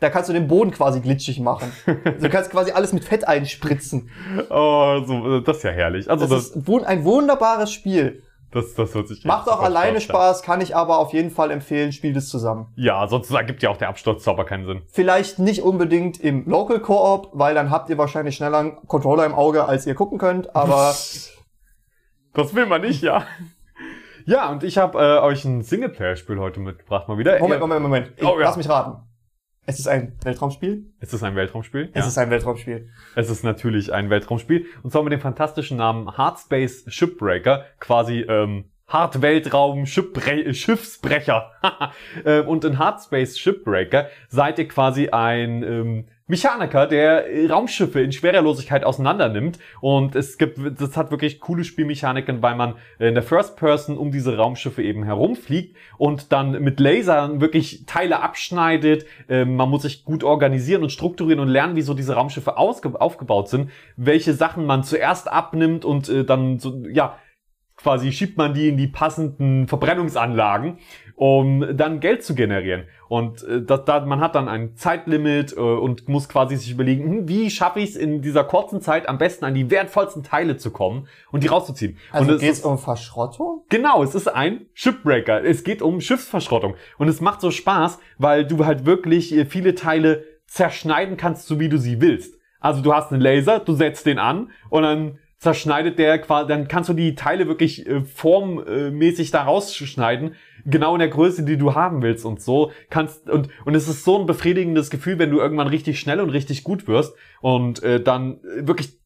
Da kannst du den Boden quasi glitschig machen. Also du kannst quasi alles mit Fett einspritzen. Oh, so, das ist ja herrlich. Also Das das, ist ein wunderbares Spiel. Das, das hört sich Macht auch alleine Spaß. Spaß, kann ich aber auf jeden Fall empfehlen, spielt es zusammen. Ja, sonst ergibt ja auch der Absturzzauber keinen Sinn. Vielleicht nicht unbedingt im Local Co-op, weil dann habt ihr wahrscheinlich schneller einen Controller im Auge, als ihr gucken könnt, aber Das will man nicht, ja. Ja, und ich habe äh, euch ein Singleplayer-Spiel heute mitgebracht, mal wieder. Moment, Moment, Moment. Ich, Oh, ja. Lass mich raten. Es ist ein Weltraumspiel? Ist es ein Weltraumspiel? Es ist ein Weltraumspiel. Es ist natürlich ein Weltraumspiel. Und zwar mit dem fantastischen Namen Hardspace Shipbreaker. Quasi ähm, Hard-Weltraum Schiffbre Schiffsbrecher. Ähm, und in Hardspace Shipbreaker seid ihr quasi ein ähm, Mechaniker, der Raumschiffe in Schwerelosigkeit auseinander nimmt. Und es gibt, das hat wirklich coole Spielmechaniken, weil man in der First Person um diese Raumschiffe eben herumfliegt und dann mit Lasern wirklich Teile abschneidet. Ähm, man muss sich gut organisieren und strukturieren und lernen, wie so diese Raumschiffe aufgebaut sind, welche Sachen man zuerst abnimmt und äh, dann so, ja, quasi schiebt man die in die passenden Verbrennungsanlagen, um dann Geld zu generieren. Und äh, das, da, man hat dann ein Zeitlimit äh, und muss quasi sich überlegen, hm, wie schaffe ich es in dieser kurzen Zeit am besten an die wertvollsten Teile zu kommen und die rauszuziehen. Also und es ist, um Verschrottung? Genau, es ist ein Shipbreaker. Es geht um Schiffsverschrottung. Und es macht so Spaß, weil du halt wirklich äh, viele Teile zerschneiden kannst, so wie du sie willst. Also du hast einen Laser, du setzt den an und dann zerschneidet der quasi, dann kannst du die Teile wirklich äh, formmäßig da rausschneiden, genau in der Größe, die du haben willst und so kannst und und es ist so ein befriedigendes Gefühl, wenn du irgendwann richtig schnell und richtig gut wirst und äh, dann äh, wirklich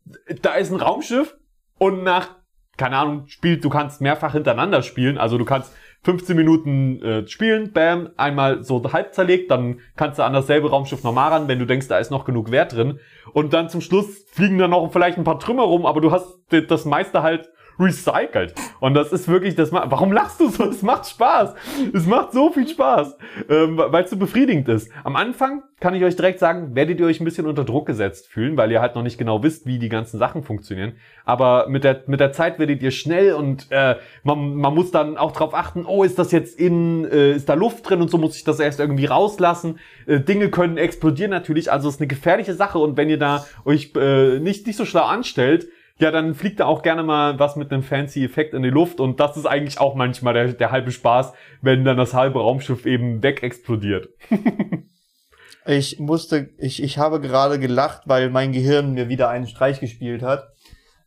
da ist ein Raumschiff und nach keine Ahnung, spielt, du kannst mehrfach hintereinander spielen, also du kannst 15 Minuten äh, spielen, bam, einmal so halb zerlegt, dann kannst du an dasselbe Raumschiff nochmal ran, wenn du denkst, da ist noch genug Wert drin. Und dann zum Schluss fliegen da noch vielleicht ein paar Trümmer rum, aber du hast das meiste halt recycelt. Und das ist wirklich, das macht, warum lachst du so? Es macht Spaß. Es macht so viel Spaß, ähm, weil es so befriedigend ist. Am Anfang kann ich euch direkt sagen, werdet ihr euch ein bisschen unter Druck gesetzt fühlen, weil ihr halt noch nicht genau wisst, wie die ganzen Sachen funktionieren. Aber mit der, mit der Zeit werdet ihr schnell und äh, man, man muss dann auch drauf achten, oh, ist das jetzt in, äh, ist da Luft drin und so muss ich das erst irgendwie rauslassen. Äh, Dinge können explodieren natürlich, also es ist eine gefährliche Sache und wenn ihr da euch äh, nicht, nicht so schlau anstellt, ja, dann fliegt da auch gerne mal was mit einem fancy Effekt in die Luft und das ist eigentlich auch manchmal der, der halbe Spaß, wenn dann das halbe Raumschiff eben wegexplodiert. Ich musste, ich, ich habe gerade gelacht, weil mein Gehirn mir wieder einen Streich gespielt hat.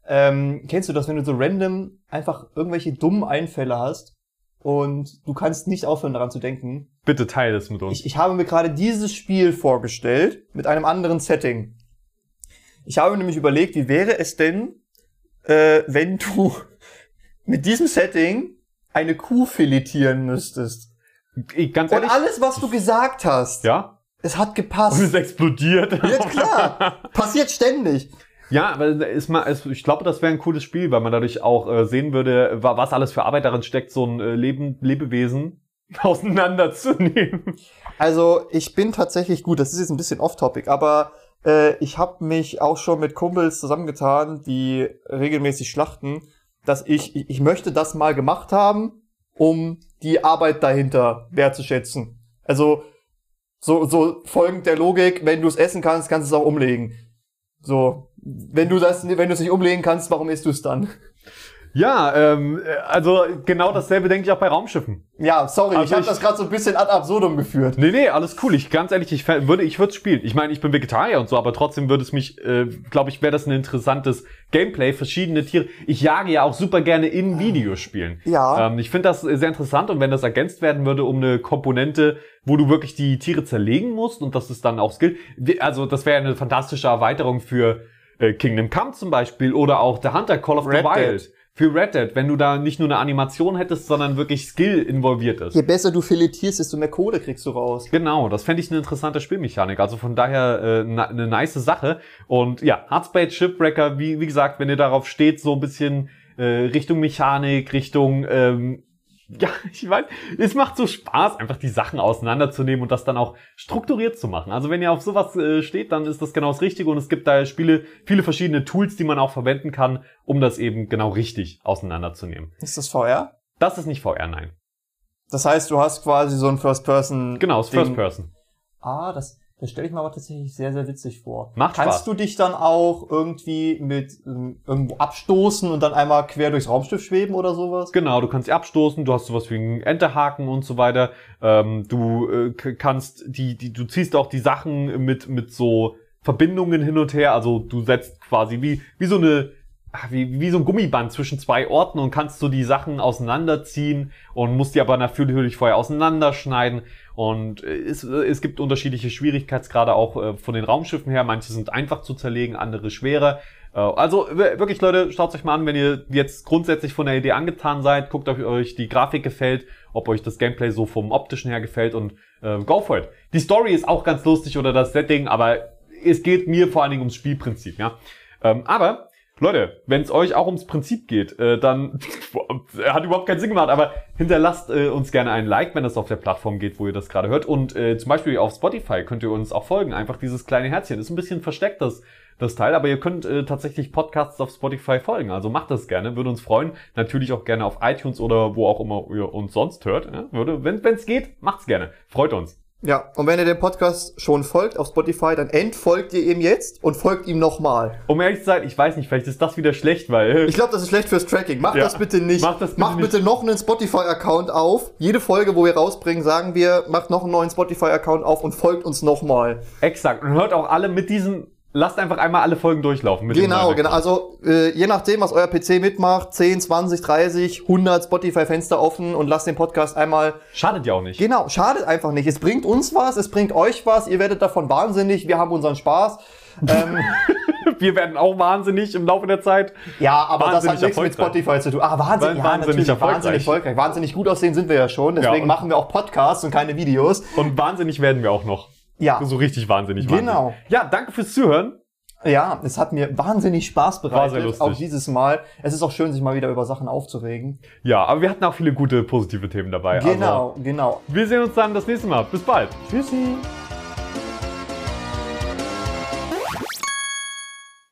Ähm, kennst du das, wenn du so random einfach irgendwelche dummen Einfälle hast und du kannst nicht aufhören daran zu denken? Bitte teile es mit uns. Ich, ich habe mir gerade dieses Spiel vorgestellt mit einem anderen Setting. Ich habe nämlich überlegt, wie wäre es denn, äh, wenn du mit diesem Setting eine Kuh filetieren müsstest. Ich, ganz Und ehrlich, alles, was du gesagt hast, ja? es hat Und gepasst. es explodiert. Ja, klar. Passiert ständig. Ja, aber ist mal, ich glaube, das wäre ein cooles Spiel, weil man dadurch auch äh, sehen würde, wa- was alles für Arbeit darin steckt, so ein äh, Leben, Lebewesen auseinanderzunehmen. Also, ich bin tatsächlich gut, das ist jetzt ein bisschen off-topic, aber äh, ich habe mich auch schon mit Kumpels zusammengetan, die regelmäßig schlachten, dass ich, ich, möchte das mal gemacht haben, um die Arbeit dahinter wertzuschätzen. Also, so, so folgend der Logik, wenn du es essen kannst, kannst du es auch umlegen. So, wenn du das, wenn du es nicht umlegen kannst, warum isst du es dann? Ja, ähm, äh, also genau dasselbe denke ich auch bei Raumschiffen. Ja, sorry, Also ich habe das gerade so ein bisschen ad absurdum geführt. Nee, nee, alles cool. Ich ganz ehrlich, ich würde, ich würde spielen. Ich meine, ich bin Vegetarier und so, aber trotzdem würde es mich, äh, glaube ich, wäre das ein interessantes Gameplay, verschiedene Tiere. Ich jage ja auch super gerne in Videospielen. Ja. Ähm, ich finde das sehr interessant und wenn das ergänzt werden würde um eine Komponente, wo du wirklich die Tiere zerlegen musst und das ist dann auch Skill. Also das wäre eine fantastische Erweiterung für äh, Kingdom Come zum Beispiel oder auch The Hunter Call of Red the Wild. Dead. Für Red Dead, wenn du da nicht nur eine Animation hättest, sondern wirklich Skill involviert ist. Je besser du filetierst, desto mehr Kohle kriegst du raus. Genau, das fände ich eine interessante Spielmechanik. Also von daher äh, na, eine nice Sache. Und ja, Heartspace Shipwrecker, wie, wie gesagt, wenn ihr darauf steht, so ein bisschen äh, Richtung Mechanik, Richtung, ähm, ja, ich weiß, es macht so Spaß, einfach die Sachen auseinanderzunehmen und das dann auch strukturiert zu machen. Also wenn ihr auf sowas äh, steht, dann ist das genau das Richtige und es gibt da Spiele, viele verschiedene Tools, die man auch verwenden kann, um das eben genau richtig auseinanderzunehmen. Ist das VR? Das ist nicht VR, nein. Das heißt, du hast quasi so ein First-Person. Genau, es ist Ding. First Person. Ah, das, das stelle ich mir aber tatsächlich sehr, sehr witzig vor. Macht Kannst Spaß. du dich dann auch irgendwie mit ähm, irgendwo abstoßen und dann einmal quer durchs Raumschiff schweben oder sowas? Genau, du kannst sie abstoßen, du hast sowas wie einen Enterhaken und so weiter. Ähm, du äh, kannst die, die, du ziehst auch die Sachen mit, mit so Verbindungen hin und her. Also du setzt quasi wie, wie so eine, ach, wie, wie so ein Gummiband zwischen zwei Orten und kannst so die Sachen auseinanderziehen und musst die aber natürlich vorher auseinanderschneiden. Und äh, es, äh, es gibt unterschiedliche Schwierigkeitsgrade auch äh, von den Raumschiffen her. Manche sind einfach zu zerlegen, andere schwerer. Also wirklich, Leute, schaut euch mal an, wenn ihr jetzt grundsätzlich von der Idee angetan seid, guckt, ob euch die Grafik gefällt, ob euch das Gameplay so vom optischen her gefällt und äh, go for it. Die Story ist auch ganz lustig oder das Setting, aber es geht mir vor allen Dingen ums Spielprinzip, ja. Ähm, aber Leute, wenn es euch auch ums Prinzip geht, äh, dann hat überhaupt keinen Sinn gemacht, aber hinterlasst äh, uns gerne einen Like, wenn das auf der Plattform geht, wo ihr das gerade hört. Und äh, zum Beispiel auf Spotify könnt ihr uns auch folgen. Einfach dieses kleine Herzchen. Ist ein bisschen versteckt, das, das Teil, aber ihr könnt äh, tatsächlich Podcasts auf Spotify folgen. Also macht das gerne, würde uns freuen. Natürlich auch gerne auf iTunes oder wo auch immer ihr uns sonst hört. Ja? Würde, wenn es geht, macht's gerne. Freut uns. Ja, und wenn ihr dem Podcast schon folgt auf Spotify, dann entfolgt ihr ihm jetzt und folgt ihm nochmal. Um ehrlich zu sein, ich weiß nicht, vielleicht ist das wieder schlecht, weil Ich glaube, das ist schlecht fürs Tracking. Macht Ja. das bitte nicht. Macht das bitte macht bitte noch einen Spotify-Account auf. Jede Folge, wo wir rausbringen, sagen wir, macht noch einen neuen Spotify-Account auf und folgt uns nochmal. exakt. Und hört auch alle mit diesem, lasst einfach einmal alle Folgen durchlaufen. Genau, genau. Also äh, je nachdem, was euer PC mitmacht, 10, 20, 30, 100 Spotify-Fenster offen und lasst den Podcast einmal. Schadet ja auch nicht. Genau, schadet einfach nicht. Es bringt uns was, es bringt euch was. Ihr werdet davon wahnsinnig. Wir haben unseren Spaß. Ähm, Wir werden auch wahnsinnig im Laufe der Zeit. ja, aber das hat nichts mit. Spotify zu tun. Ah, wahnsinnig, ja, Wahnsinnig erfolgreich. wahnsinnig erfolgreich. Wahnsinnig gut aussehen sind wir ja schon. Deswegen Ja, machen wir auch Podcasts und keine Videos. Und wahnsinnig werden wir auch noch. Ja. So richtig wahnsinnig. Genau. Wahnsinnig. Ja, danke fürs Zuhören. Ja, es hat mir wahnsinnig Spaß War sehr bereitet, lustig. auch dieses Mal. Es ist auch schön, sich mal wieder über Sachen aufzuregen. Ja, aber wir hatten auch viele gute positive Themen dabei. Genau, genau. Also, wir sehen uns dann das nächste Mal. Bis bald. Tschüssi.